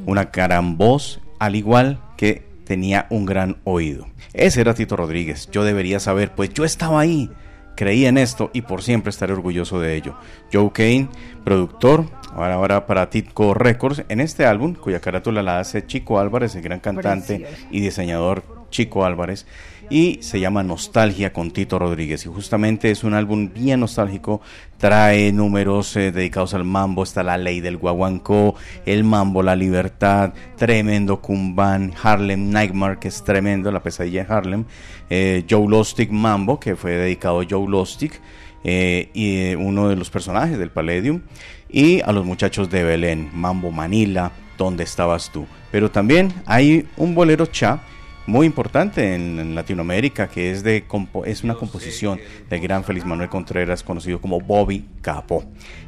una gran voz, al igual que tenía un gran oído. Ese era Tito Rodríguez, yo debería saber, pues yo estaba ahí creí en esto y por siempre estaré orgulloso de ello. Joe Kane, productor, ahora, ahora para Titco Records, en este álbum, cuya carátula la hace Chico Álvarez, el gran cantante y diseñador Chico Álvarez, y se llama Nostalgia con Tito Rodríguez. Y justamente es un álbum bien nostálgico, trae números eh, dedicados al mambo, está la ley del guaguancó, el mambo, la libertad, tremendo Kumban, Harlem Nightmare, que es tremendo, la pesadilla de Harlem, eh, Joe Lostic Mambo, que fue dedicado a Joe Lostic, eh, y uno de los personajes del Palladium, y a los muchachos de Belén, Mambo Manila, ¿dónde estabas tú? Pero también hay un bolero cha muy importante en, en Latinoamérica que es de compo- es una composición del gran Félix Manuel Contreras conocido como Bobby Capó.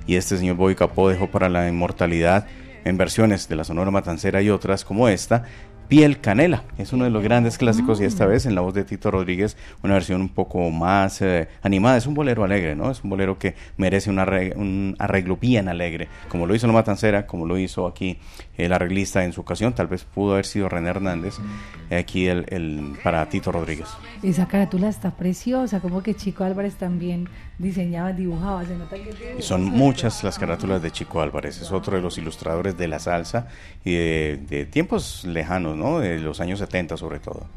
Y este señor Bobby Capó dejó para la inmortalidad en versiones de la Sonora Matancera y otras como esta Piel Canela. Es uno de los grandes clásicos y esta vez en la voz de Tito Rodríguez, una versión un poco más eh, animada. Es un bolero alegre, ¿no? Es un bolero que merece un arreglo, un arreglo bien alegre, como lo hizo La Matancera, como lo hizo aquí el arreglista en su ocasión. Tal vez pudo haber sido René Hernández, aquí el, el, para Tito Rodríguez. Esa carátula está preciosa, como que Chico Álvarez también diseñaba, dibujaba. Se nota que y son muchas las carátulas de Chico Álvarez. Es otro de los ilustradores de la salsa y de, de tiempos lejanos, ¿no? De los años 70 sobre todo.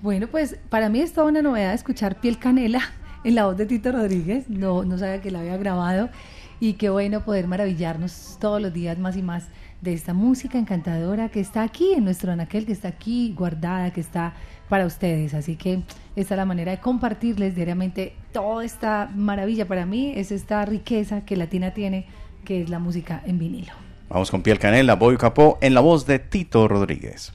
Bueno, pues para mí es toda una novedad escuchar Piel Canela (laughs) en la voz de Tito Rodríguez. No, no sabía que la había grabado y qué bueno poder maravillarnos todos los días más y más de esta música encantadora que está aquí en nuestro anaquel, que está aquí guardada, que está para ustedes. Así que esta es la manera de compartirles diariamente toda esta maravilla. Para mí es esta riqueza que Latina tiene, que es la música en vinilo. Vamos con Piel Canela, Boy Capó, en la voz de Tito Rodríguez.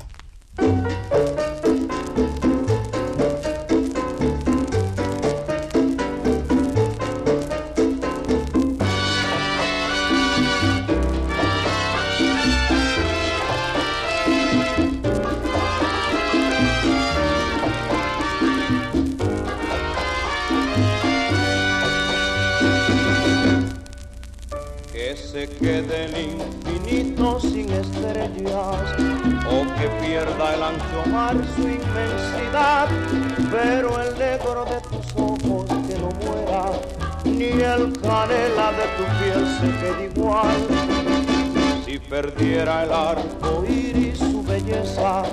Se quede el infinito sin estrellas o que pierda el ancho mar su inmensidad, pero el negro de tus ojos que no muera, ni el canela de tu piel se quede igual. Si perdiera el arco iris su belleza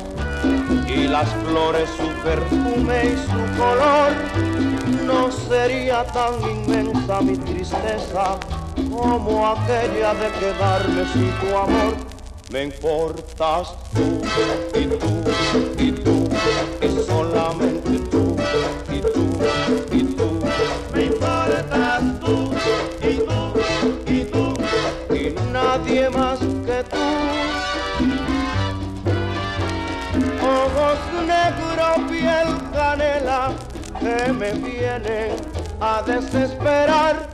y las flores su perfume y su color, no sería tan inmensa mi tristeza como aquella de quedarme sin tu amor. Me importas tú y tú y tú y solamente tú y tú y tú. Me importas tú y tú y tú y nadie más que tú. Ojos negros, piel canela que me vienen a desesperar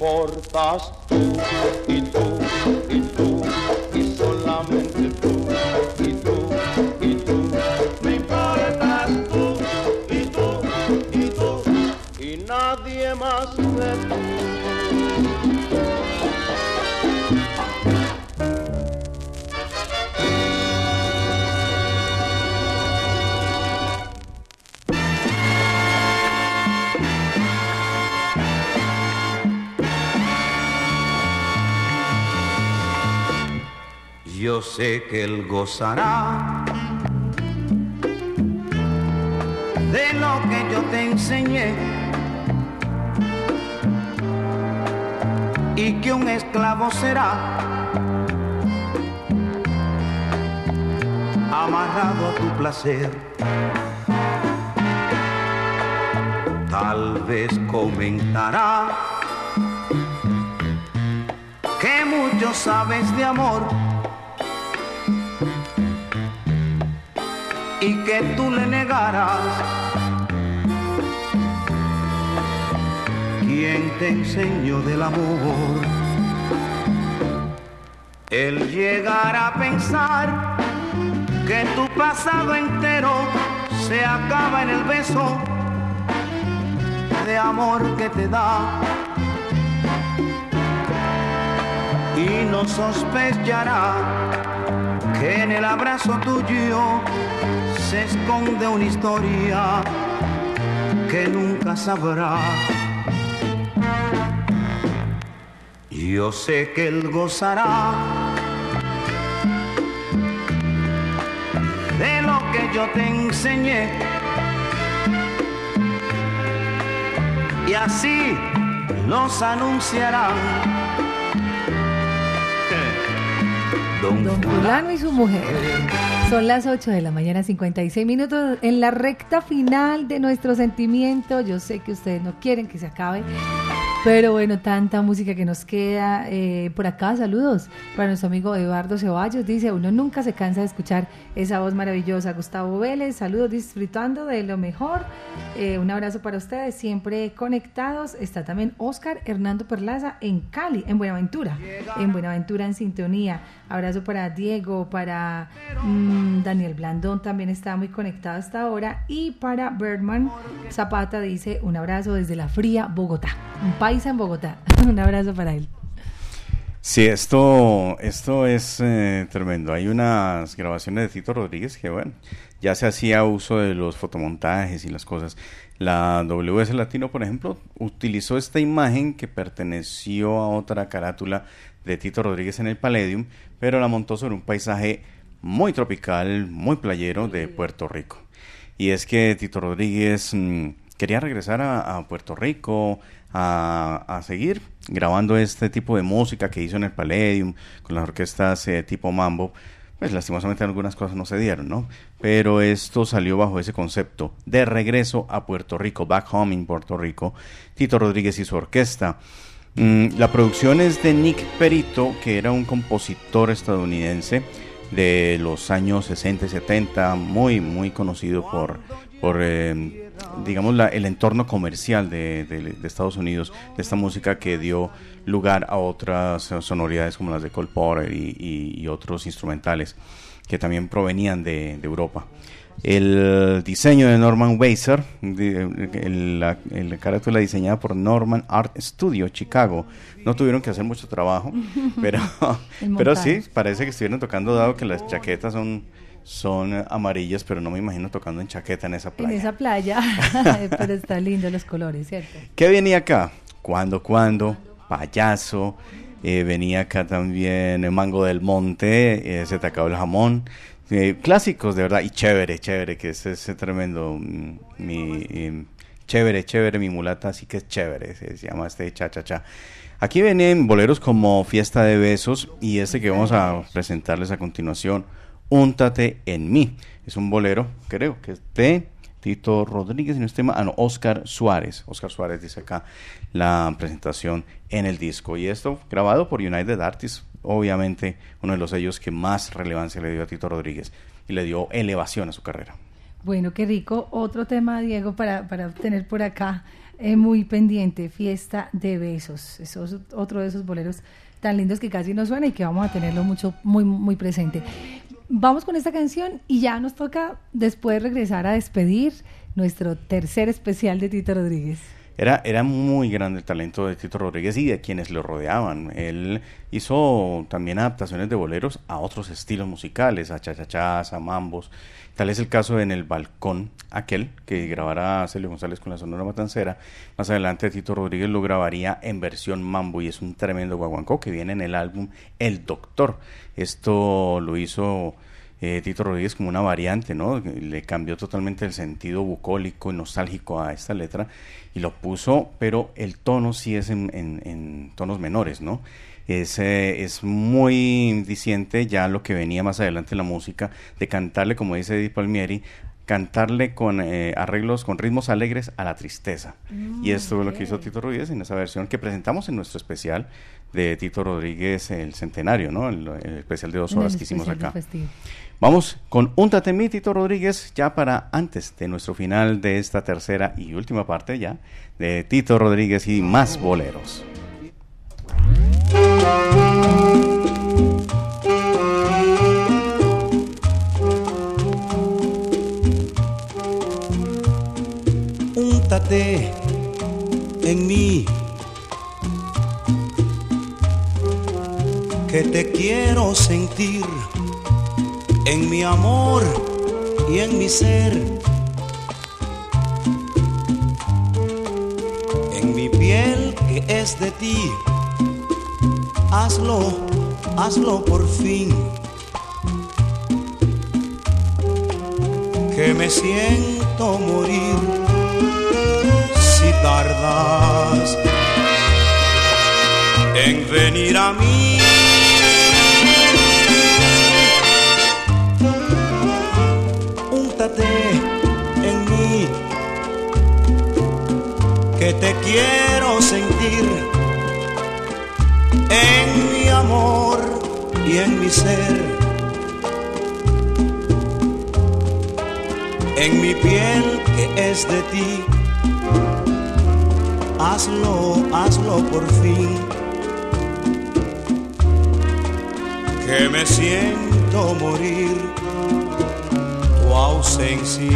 importas Sé que él gozará de lo que yo te enseñé y que un esclavo será amarrado a tu placer. Tal vez comentará que mucho sabes de amor y que tú le negarás. ¿Quién te enseñó del amor? Él llegará a pensar que tu pasado entero se acaba en el beso de amor que te da. Y no sospechará que en el abrazo tuyo se esconde una historia que nunca sabrá. Yo sé que él gozará de lo que yo te enseñé. Y así nos anunciarán. Don, Fulano y su mujer. Son las 8 de la mañana, 56 minutos en la recta final de nuestro sentimiento. Yo sé que ustedes no quieren que se acabe, pero bueno, tanta música que nos queda. Eh, por acá, saludos para nuestro amigo Eduardo Ceballos. Dice, uno nunca se cansa de escuchar esa voz maravillosa. Gustavo Vélez, saludos, disfrutando de lo mejor. Eh, un abrazo para ustedes, siempre conectados. Está también Oscar Hernando Perlaza en Cali, en Buenaventura. En Buenaventura, en sintonía. Abrazo para Diego, para mm, Daniel Blandón, también está muy conectado hasta ahora. Y para Birdman Zapata dice, un abrazo desde la fría Bogotá. Un en Bogotá. (laughs) Un abrazo para él. Sí, esto, esto es eh, tremendo. Hay unas grabaciones de Tito Rodríguez que, bueno, ya se hacía uso de los fotomontajes y las cosas. La WS Latino, por ejemplo, utilizó esta imagen que perteneció a otra carátula de Tito Rodríguez en el Palladium, pero la montó sobre un paisaje muy tropical, muy playero de Puerto Rico. Y es que Tito Rodríguez mm, quería regresar a Puerto Rico, a, seguir grabando este tipo de música que hizo en el Palladium con las orquestas eh, tipo mambo. Pues lastimosamente algunas cosas no se dieron, ¿no? Pero esto salió bajo ese concepto de regreso a Puerto Rico, back home in Puerto Rico, Tito Rodríguez y su orquesta. Mm, la producción es de Nick Perito, que era un compositor estadounidense de los años 60 y 70, muy, muy conocido por, por eh, digamos, la, el entorno comercial de, de, Estados Unidos, de esta música que dio lugar a otras sonoridades como las de Cole Porter y, y, otros instrumentales que también provenían de, de Europa. El diseño de Norman Weiser, la, el carátula diseñada por Norman Art Studio, Chicago. No tuvieron que hacer mucho trabajo, (laughs) pero, pero sí, parece que estuvieron tocando dado que las chaquetas son son amarillas, pero no me imagino tocando en chaqueta en esa playa. En esa playa, (laughs) pero está lindo los (laughs) colores, ¿cierto? ¿Qué venía acá? Cuando, cuando, payaso, eh, venía acá también Mango del Monte, eh, se te acabó el jamón, eh, clásicos de verdad, y chévere, chévere, que es ese tremendo, mm, mi, chévere, chévere, mi mulata, así que es chévere, se, llama este cha cha cha. Aquí vienen boleros como Fiesta de Besos y este que vamos a presentarles a continuación, Úntate en mí. Es un bolero, creo que es de Tito Rodríguez, y no tema, ah, no, Oscar Suárez. Oscar Suárez dice acá la presentación en el disco. Y esto grabado por United Artists, obviamente uno de los sellos que más relevancia le dio a Tito Rodríguez y le dio elevación a su carrera. Bueno, qué rico. Otro tema, Diego, para, para tener por acá eh, muy pendiente, Fiesta de Besos. Eso es otro de esos boleros tan lindos que casi no suena y que vamos a tenerlo mucho, muy, muy presente. Vamos con esta canción y ya nos toca después regresar a despedir nuestro tercer especial de Tito Rodríguez. Era, era muy grande el talento de Tito Rodríguez y de quienes lo rodeaban. Él hizo también adaptaciones de boleros a otros estilos musicales, a chachachás, a mambos. Tal es el caso en El Balcón, aquel que grabará Celio González con la Sonora Matancera. Más adelante Tito Rodríguez lo grabaría en versión mambo y es un tremendo guaguancó que viene en el álbum El Doctor. Esto lo hizo eh, Tito Rodríguez como una variante, ¿no? Le cambió totalmente el sentido bucólico y nostálgico a esta letra y lo puso, pero el tono sí es en, en, tonos menores, ¿no? Es, eh, es muy diciente ya lo que venía más adelante en la música, de cantarle, como dice Edith Palmieri, cantarle con eh, arreglos, con ritmos alegres a la tristeza. y esto es lo que hizo Tito Rodríguez en esa versión que presentamos en nuestro especial de Tito Rodríguez, el centenario, ¿no? El, especial de dos horas que hicimos acá. Vamos con un tatemí, Tito Rodríguez, ya para antes de nuestro final de esta tercera y última parte ya, de Tito Rodríguez y más boleros. Úntate en mí que te quiero sentir en mi amor y en mi ser. En mi piel que es de ti, hazlo, hazlo por fin. Que me siento morir si tardas en venir a mí. en mí, que te quiero sentir en mi amor y en mi ser, en mi piel que es de ti. Hazlo, hazlo por fin, que me siento morir ausencia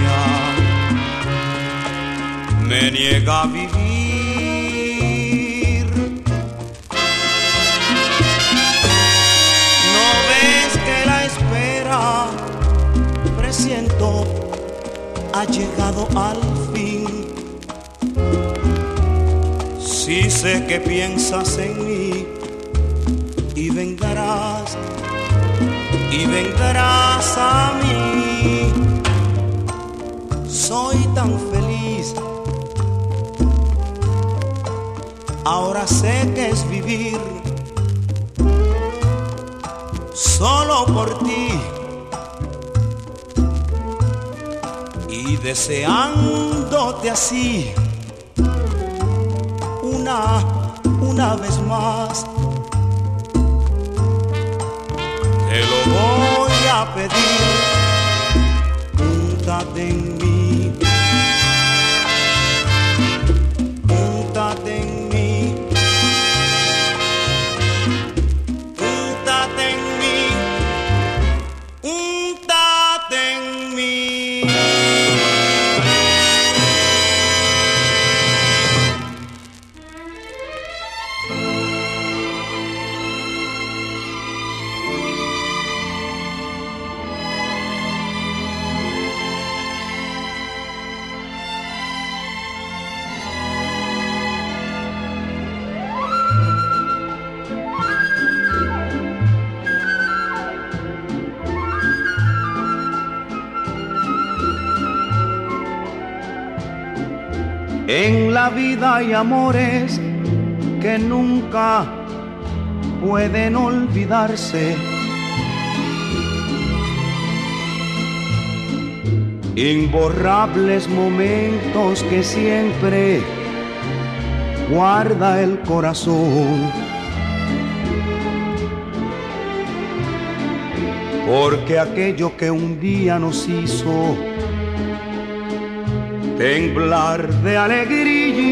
me niega a vivir. Ha llegado al fin. Si sé que piensas en mí y vendrás, y vendrás a mí soy tan feliz. Ahora sé que es vivir solo por ti deseándote así una, una vez más. Te lo voy a pedir, hay amores que nunca pueden olvidarse. Imborrables momentos que siempre guarda el corazón. Porque aquello que un día nos hizo temblar de alegría.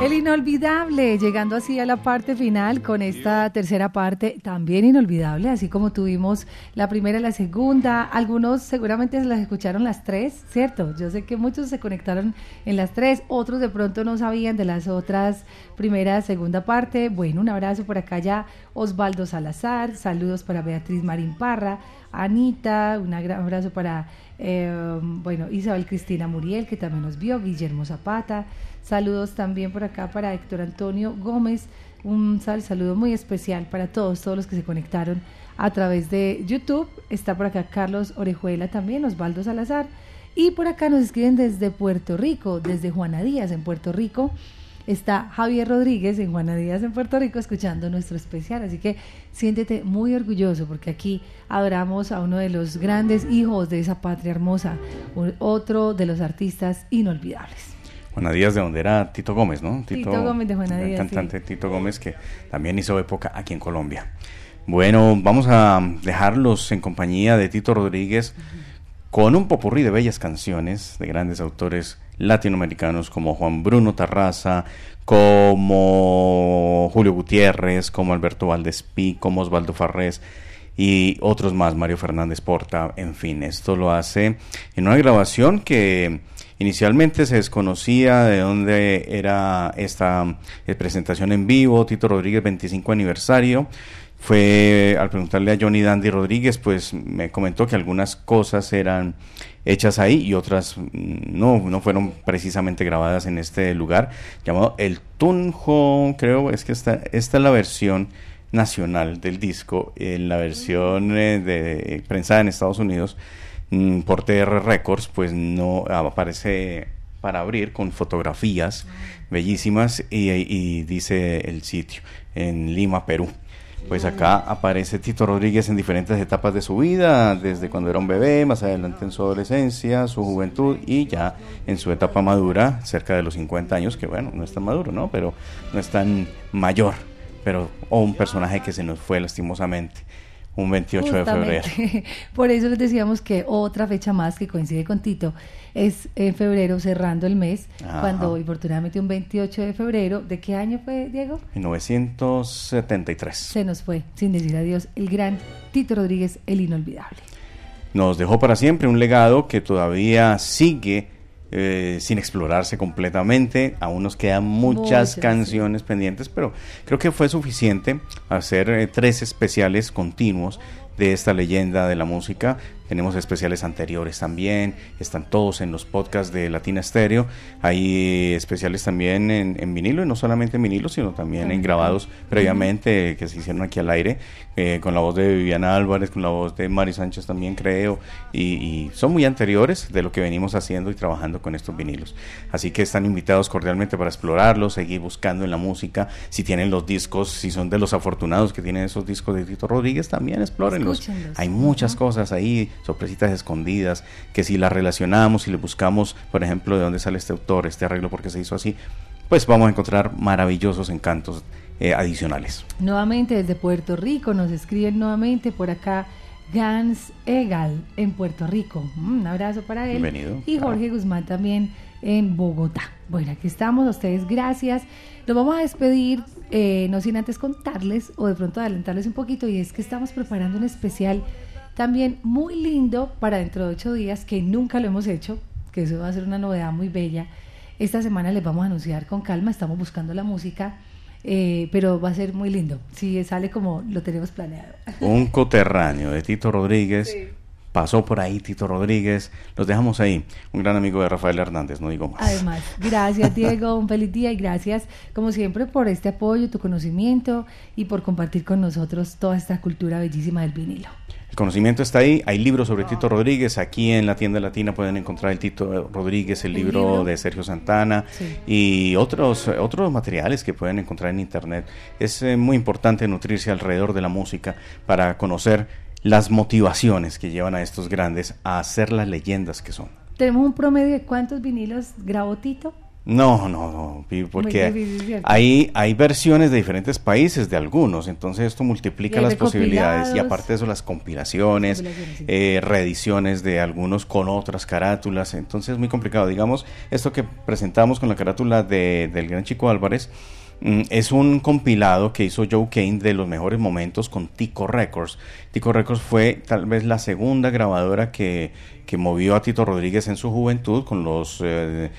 el inolvidable, llegando así a la parte final con esta tercera parte, también inolvidable, así como tuvimos la primera y la segunda. Algunos seguramente las escucharon las tres, ¿cierto? Yo sé que muchos se conectaron en las tres, otros de pronto no sabían de las otras primera, segunda parte. Bueno, un abrazo por acá ya, Osvaldo Salazar, saludos para Beatriz Marín Parra, Anita, un gran abrazo para, eh, bueno, Isabel Cristina Muriel, que también nos vio, Guillermo Zapata. Saludos también por acá para Héctor Antonio Gómez. Un saludo muy especial para todos, todos los que se conectaron a través de YouTube. Está por acá Carlos Orejuela también, Osvaldo Salazar. Y por acá nos escriben desde Puerto Rico, desde Juana Díaz en Puerto Rico. Está Javier Rodríguez en Juana Díaz en Puerto Rico escuchando nuestro especial. Así que siéntete muy orgulloso porque aquí adoramos a uno de los grandes hijos de esa patria hermosa, otro de los artistas inolvidables. Juana Díaz, de donde era Tito Gómez, ¿no? Tito, Gómez de. El cantante Tito Gómez, que también hizo época aquí en Colombia. Bueno, vamos a dejarlos en compañía de Tito Rodríguez con un popurrí de bellas canciones de grandes autores latinoamericanos como Juan Bruno Tarraza, como Julio Gutiérrez, como Alberto Valdespí, como Osvaldo Farrés y otros más, Mario Fernández Porta, en fin, esto lo hace en una grabación que inicialmente se desconocía de dónde era esta eh, presentación en vivo, Tito Rodríguez 25 aniversario, fue al preguntarle a Johnny Dandy Rodríguez, pues me comentó que algunas cosas eran hechas ahí y otras no, no fueron precisamente grabadas en este lugar llamado El Tunjo, creo, es que esta, esta es la versión nacional del disco, en la versión eh, de prensa en Estados Unidos por TR Records, pues no aparece para abrir con fotografías bellísimas y, y dice el sitio en Lima, Perú. Pues acá aparece Tito Rodríguez en diferentes etapas de su vida, desde cuando era un bebé, más adelante en su adolescencia, su juventud y ya en su etapa madura, cerca de los 50 años, que bueno, no es tan maduro, ¿no? Pero no es tan mayor, pero o un personaje que se nos fue lastimosamente un 28 de febrero. (laughs) Por eso les decíamos que otra fecha más que coincide con Tito es en febrero, cerrando el mes, cuando infortunadamente un 28 de febrero, ¿de qué año fue, Diego? 1973. Se nos fue, sin decir adiós, el gran Tito Rodríguez, el inolvidable. Nos dejó para siempre un legado que todavía sigue eh, sin explorarse completamente. Aún nos quedan muchas, canciones pendientes, pero creo que fue suficiente hacer eh, tres especiales continuos de esta leyenda de la música tenemos especiales anteriores también, están todos en los podcasts de Latina Stereo. Hay especiales también en, vinilo, y no solamente en vinilo, sino también en grabados previamente que se hicieron aquí al aire, eh, con la voz de Viviana Álvarez, con la voz de Mari Sánchez también creo, y, son muy anteriores de lo que venimos haciendo y trabajando con estos vinilos. Así que están invitados cordialmente para explorarlos, seguir buscando en la música. Si tienen los discos, si son de los afortunados que tienen esos discos de Tito Rodríguez, también explórenlos. Hay muchas cosas ahí sorpresitas escondidas, que si las relacionamos y le buscamos, por ejemplo, de dónde sale este autor, este arreglo, porque se hizo así, pues vamos a encontrar maravillosos encantos eh, adicionales. Nuevamente desde Puerto Rico nos escriben nuevamente por acá Gans Egal en Puerto Rico. Mm, un abrazo para él. Bienvenido. Y Jorge Guzmán también en Bogotá. Bueno, aquí estamos, a ustedes gracias. Nos vamos a despedir, eh, no sin antes contarles o de pronto adelantarles un poquito, y es que estamos preparando un especial también muy lindo para dentro de ocho días, que nunca lo hemos hecho, que eso va a ser una novedad muy bella. Esta semana les vamos a anunciar con calma, estamos buscando la música. Eh, pero va a ser muy lindo, si sale como lo tenemos planeado. (laughs) Un coterráneo de Tito Rodríguez, pasó por ahí Tito Rodríguez, los dejamos ahí, un gran amigo de Rafael Hernández, no digo más. Además, gracias Diego, un feliz día y gracias como siempre por este apoyo, tu conocimiento y por compartir con nosotros toda esta cultura bellísima del vinilo conocimiento está ahí. Hay libros sobre Tito Rodríguez. Aquí en la tienda latina pueden encontrar el Tito Rodríguez, el, libro, de Sergio Santana y otros, otros materiales que pueden encontrar en internet. Es eh, muy importante nutrirse alrededor de la música para conocer las motivaciones que llevan a estos grandes a ser las leyendas que son. Tenemos un promedio de cuántos vinilos grabó Tito. No, no, no, porque hay, hay versiones de diferentes países de algunos, entonces esto multiplica las posibilidades y aparte de eso las compilaciones, eh, reediciones de algunos con otras carátulas, entonces es muy complicado. Digamos, esto que presentamos con la carátula de, del gran Chico Álvarez, Mm, es un compilado que hizo Joe Kane de los mejores momentos con Tico Records. Tico Records fue tal vez la segunda grabadora que, que movió a Tito Rodríguez en su juventud con los eh,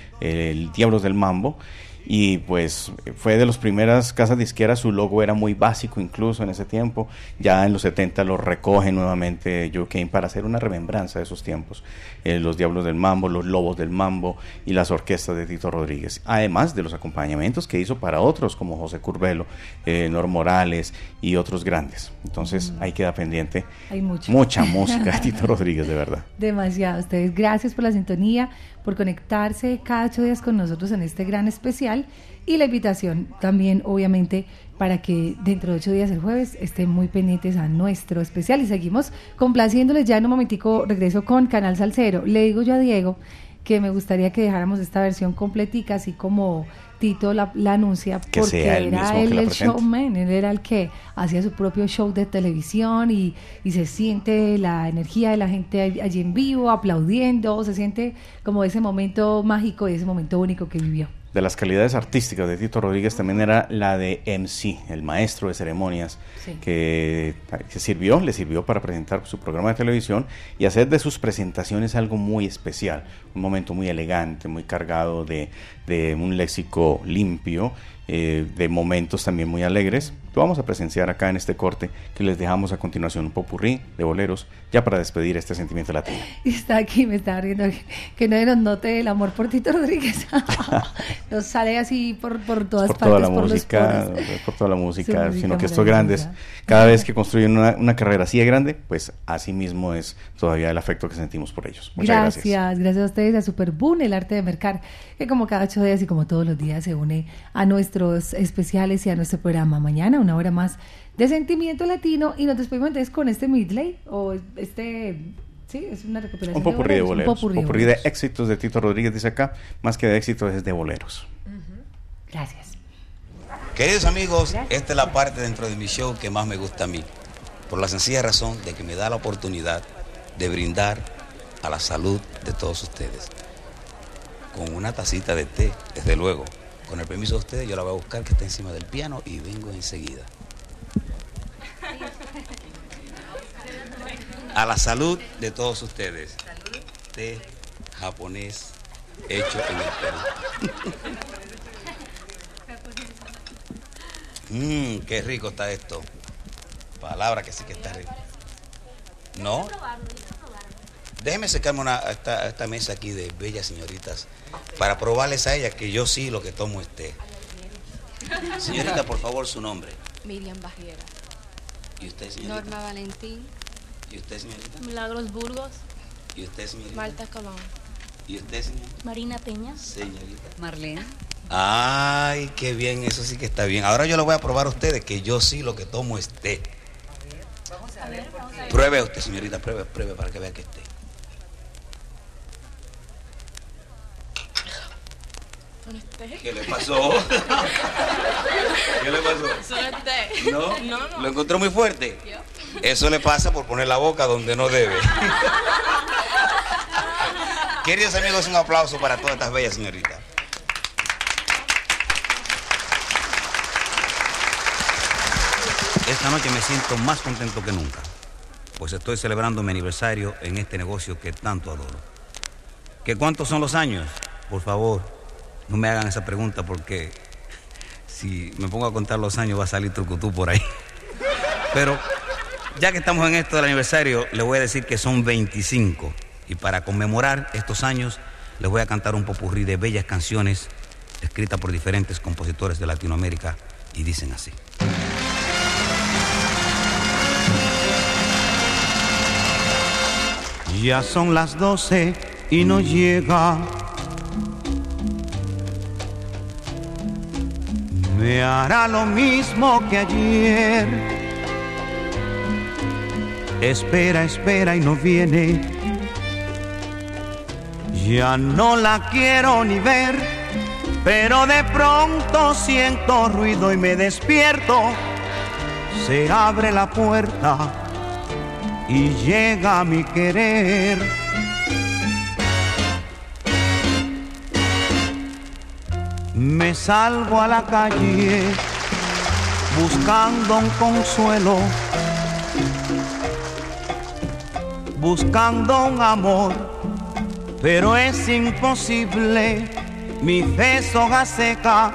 Diablos del Mambo y pues fue de las primeras casas disqueras, su logo era muy básico incluso en ese tiempo, ya en los 70 lo recoge nuevamente Joe Kane para hacer una remembranza de esos tiempos, eh, los Diablos del Mambo, los Lobos del Mambo y las orquestas de Tito Rodríguez, además de los acompañamientos que hizo para otros como José Curvelo, eh, Nor Morales y otros grandes, entonces mm. ahí queda pendiente Hay mucha música de (laughs) Tito Rodríguez de verdad. Demasiado, ustedes gracias por la sintonía, por conectarse cada ocho días con nosotros en este gran especial y la invitación también, obviamente, para que dentro de ocho días el jueves estén muy pendientes a nuestro especial y seguimos complaciéndoles. Ya en un momentico regreso con Canal Salcero. Le digo yo a Diego que me gustaría que dejáramos esta versión completica, así como Tito la, anuncia, porque era él el showman, él era el que hacía su propio show de televisión y, y se siente la energía de la gente allí en vivo, aplaudiendo, se siente como ese momento mágico y ese momento único que vivió de las calidades artísticas de Tito Rodríguez también era la de MC, el maestro de ceremonias, que, sirvió, le sirvió para presentar su programa de televisión y hacer de sus presentaciones algo muy especial, un momento muy elegante, muy cargado de, de un léxico limpio, eh, de momentos también muy alegres, lo vamos a presenciar acá en este corte que les dejamos a continuación un popurrí de boleros ya para despedir este sentimiento latino. Está aquí, me está riendo que, no nos note el amor por Tito Rodríguez. (laughs) nos sale así por, por todas por partes. Toda la música, por toda la música, sino que estos grandes, cada vez que construyen una, carrera así de grande, pues así mismo es todavía el afecto que sentimos por ellos. Muchas gracias. Gracias, gracias a ustedes, a Superboom, el arte de mercar, que como cada ocho días y como todos los días se une a nuestros especiales y a nuestro programa mañana una hora más de sentimiento latino y nos despedimos entonces con este midley o este Sí, es una recuperación. Un popurrí de, boleros. Un popurrí, de, éxitos de Tito Rodríguez, dice acá. Más que de éxitos, es de boleros. Gracias. Queridos amigos, esta es la parte dentro de mi show que más me gusta a mí. Por la sencilla razón de que me da la oportunidad de brindar a la salud de todos ustedes. Con una tacita de té, desde luego. Con el permiso de ustedes, yo la voy a buscar que está encima del piano y vengo enseguida. A la salud de todos ustedes. Té japonés hecho en el Perú. Mmm, qué rico está esto. Palabra que sí que está rico. ¿No? Déjeme secarme una, esta, esta mesa aquí de bellas señoritas para probarles a ellas que yo sí lo que tomo es té. Señorita, por favor, su nombre. Miriam Bajera. ¿Y usted, señorita? Norma Valentín. ¿Y usted, señorita? Milagros Burgos. ¿Y usted, señorita? Marta Colón. ¿Y usted, señorita? Marina Peña. Señorita. Marlene. Ay, qué bien, eso sí que está bien. Ahora yo le voy a probar a ustedes que yo sí lo que tomo es té. Vamos a ver, vamos a ver. Pruebe usted, señorita, pruebe, pruebe para que vea que es té. ¿Qué le pasó? (laughs) ¿Qué le pasó? ¿No? No, no. ¿Lo encontró muy fuerte? Eso le pasa por poner la boca donde no debe. (laughs) Queridos amigos, un aplauso para todas estas bellas señoritas. Esta noche me siento más contento que nunca, pues estoy celebrando mi aniversario en este negocio que tanto adoro. ¿Qué cuántos son los años? Por favor, no me hagan esa pregunta porque si me pongo a contar los años va a salir trucutú por ahí. Pero ya que estamos en esto del aniversario, les voy a decir que son 25. Y para conmemorar estos años, les voy a cantar un popurrí de bellas canciones escritas por diferentes compositores de Latinoamérica y dicen así. Ya son las doce y no llega me hará lo mismo que ayer. Espera, espera y no viene. Ya no la quiero ni ver, pero de pronto siento ruido y me despierto. Se abre la puerta y llega mi querer Me salgo a la calle buscando un consuelo, buscando un amor, pero es imposible. Mi fe soga seca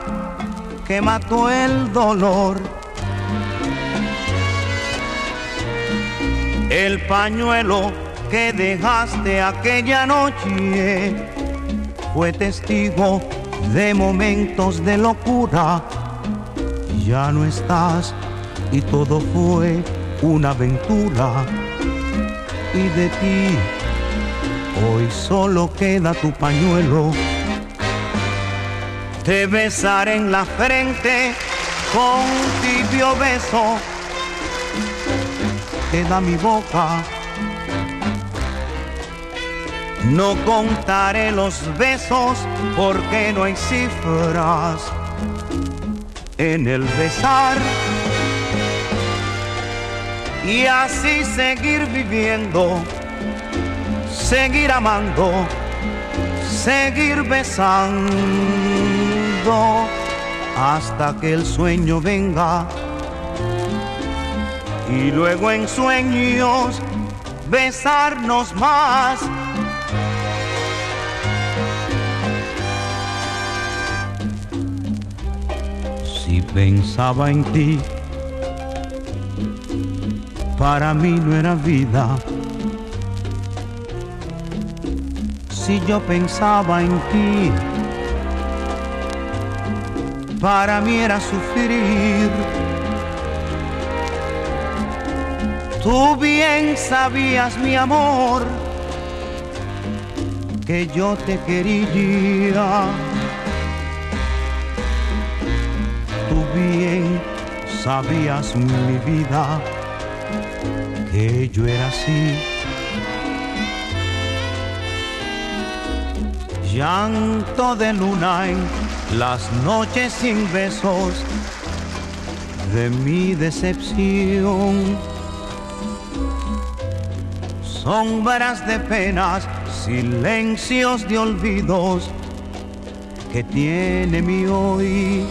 que mató el dolor. El pañuelo que dejaste aquella noche fue testigo de momentos de locura. Ya no estás y todo fue una aventura. Y de ti hoy solo queda tu pañuelo. Te besaré en la frente con tibio beso. Queda mi boca No contaré los besos porque no hay cifras en el besar. Y así seguir viviendo, seguir amando, seguir besando hasta que el sueño venga. Y luego en sueños besarnos más. Si pensaba en ti, para mí no era vida. Si yo pensaba en ti, para mí era sufrir. Tú bien sabías, mi amor, que yo te quería. Sabías, mi vida, que yo era así. Llanto de luna en las noches sin besos de mi decepción. Sombras de penas, silencios de olvidos que tiene mi hoy.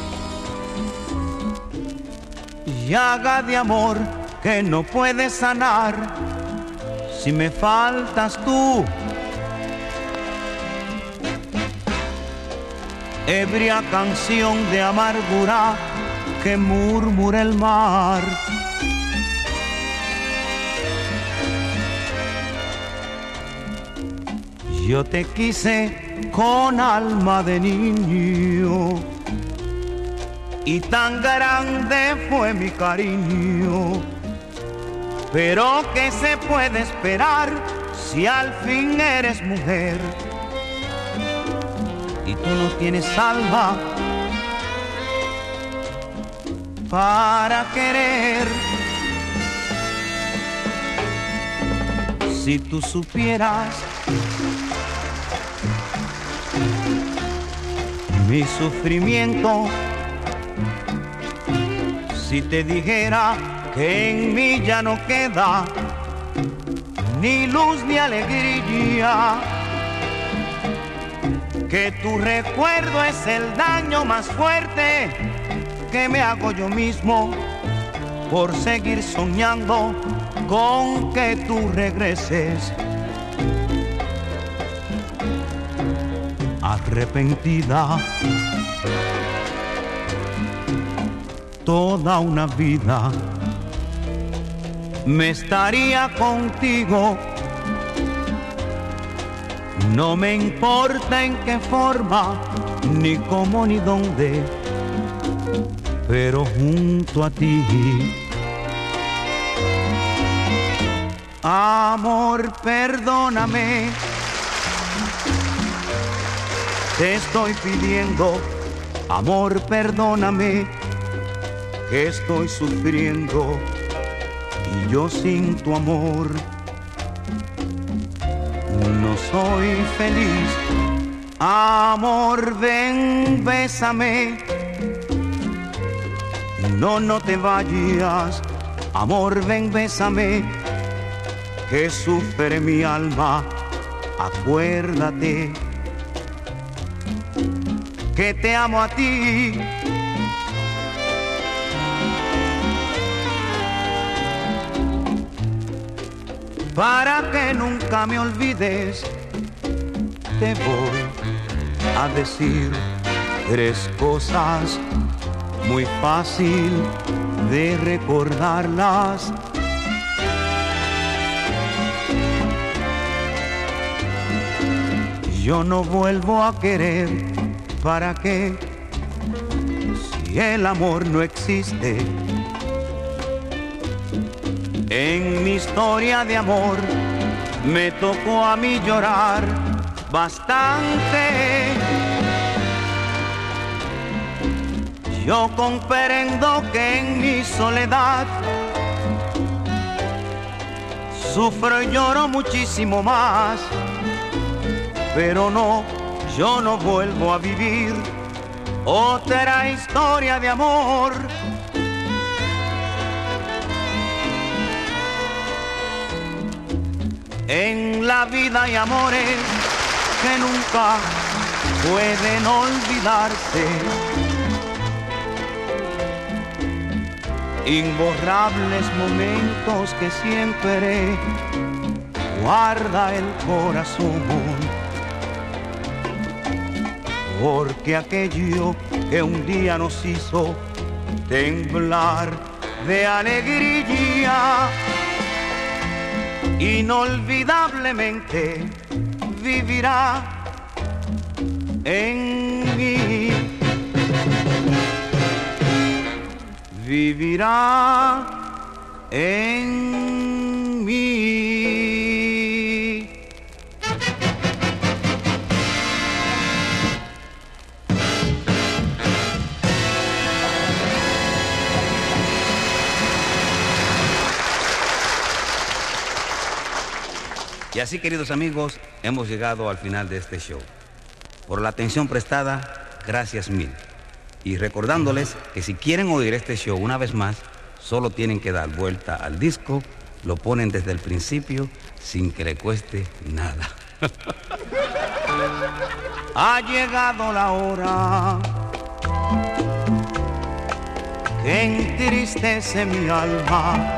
Llaga de amor que no puede sanar si me faltas tú. ebria canción de amargura que murmura el mar. Yo te quise con alma de niño y tan grande fue mi cariño. Pero ¿qué se puede esperar si al fin eres mujer? y tú no tienes alma para querer. Si tú supieras mi sufrimiento, si te dijera que en mí ya no queda ni luz ni alegría que tu recuerdo es el daño más fuerte que me hago yo mismo por seguir soñando con que tú regreses. Arrepentida toda una vida me estaría contigo no me importa en qué forma, ni cómo, ni dónde, pero junto a ti. Amor, perdóname. Te estoy pidiendo, amor, perdóname, estoy sufriendo y yo sin tu amor no soy feliz. Amor, ven, bésame. No, no te vayas. Amor, ven, bésame. Que sufre mi alma. Acuérdate que te amo a ti. Para que nunca me olvides, te voy a decir tres cosas muy fácil de recordarlas. Yo no vuelvo a querer, ¿para qué? Si el amor no existe en mi historia de amor me tocó a mí llorar bastante. Yo comprendo que en mi soledad sufro y lloro muchísimo más pero no, yo no vuelvo a vivir otra historia de amor. En la vida hay amores que nunca pueden olvidarse. Imborrables momentos que siempre guarda el corazón. Porque aquello que un día nos hizo temblar de alegría, inolvidablemente vivirá en mí. Vivirá en mí. Y así, queridos amigos, hemos llegado al final de este show. Por la atención prestada, gracias mil. Y recordándoles que si quieren oír este show una vez más, solo tienen que dar vuelta al disco, lo ponen desde el principio sin que le cueste nada. (laughs) Ha llegado la hora que entristece mi alma.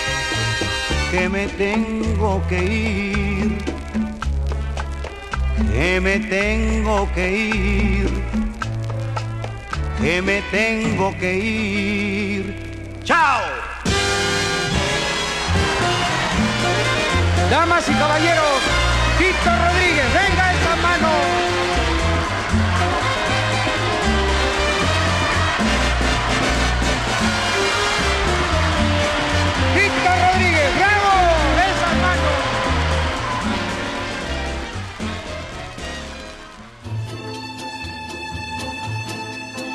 que me tengo que ir, que me tengo que ir, que me tengo que ir. ¡Chao! Damas y caballeros, Tito Rodríguez, venga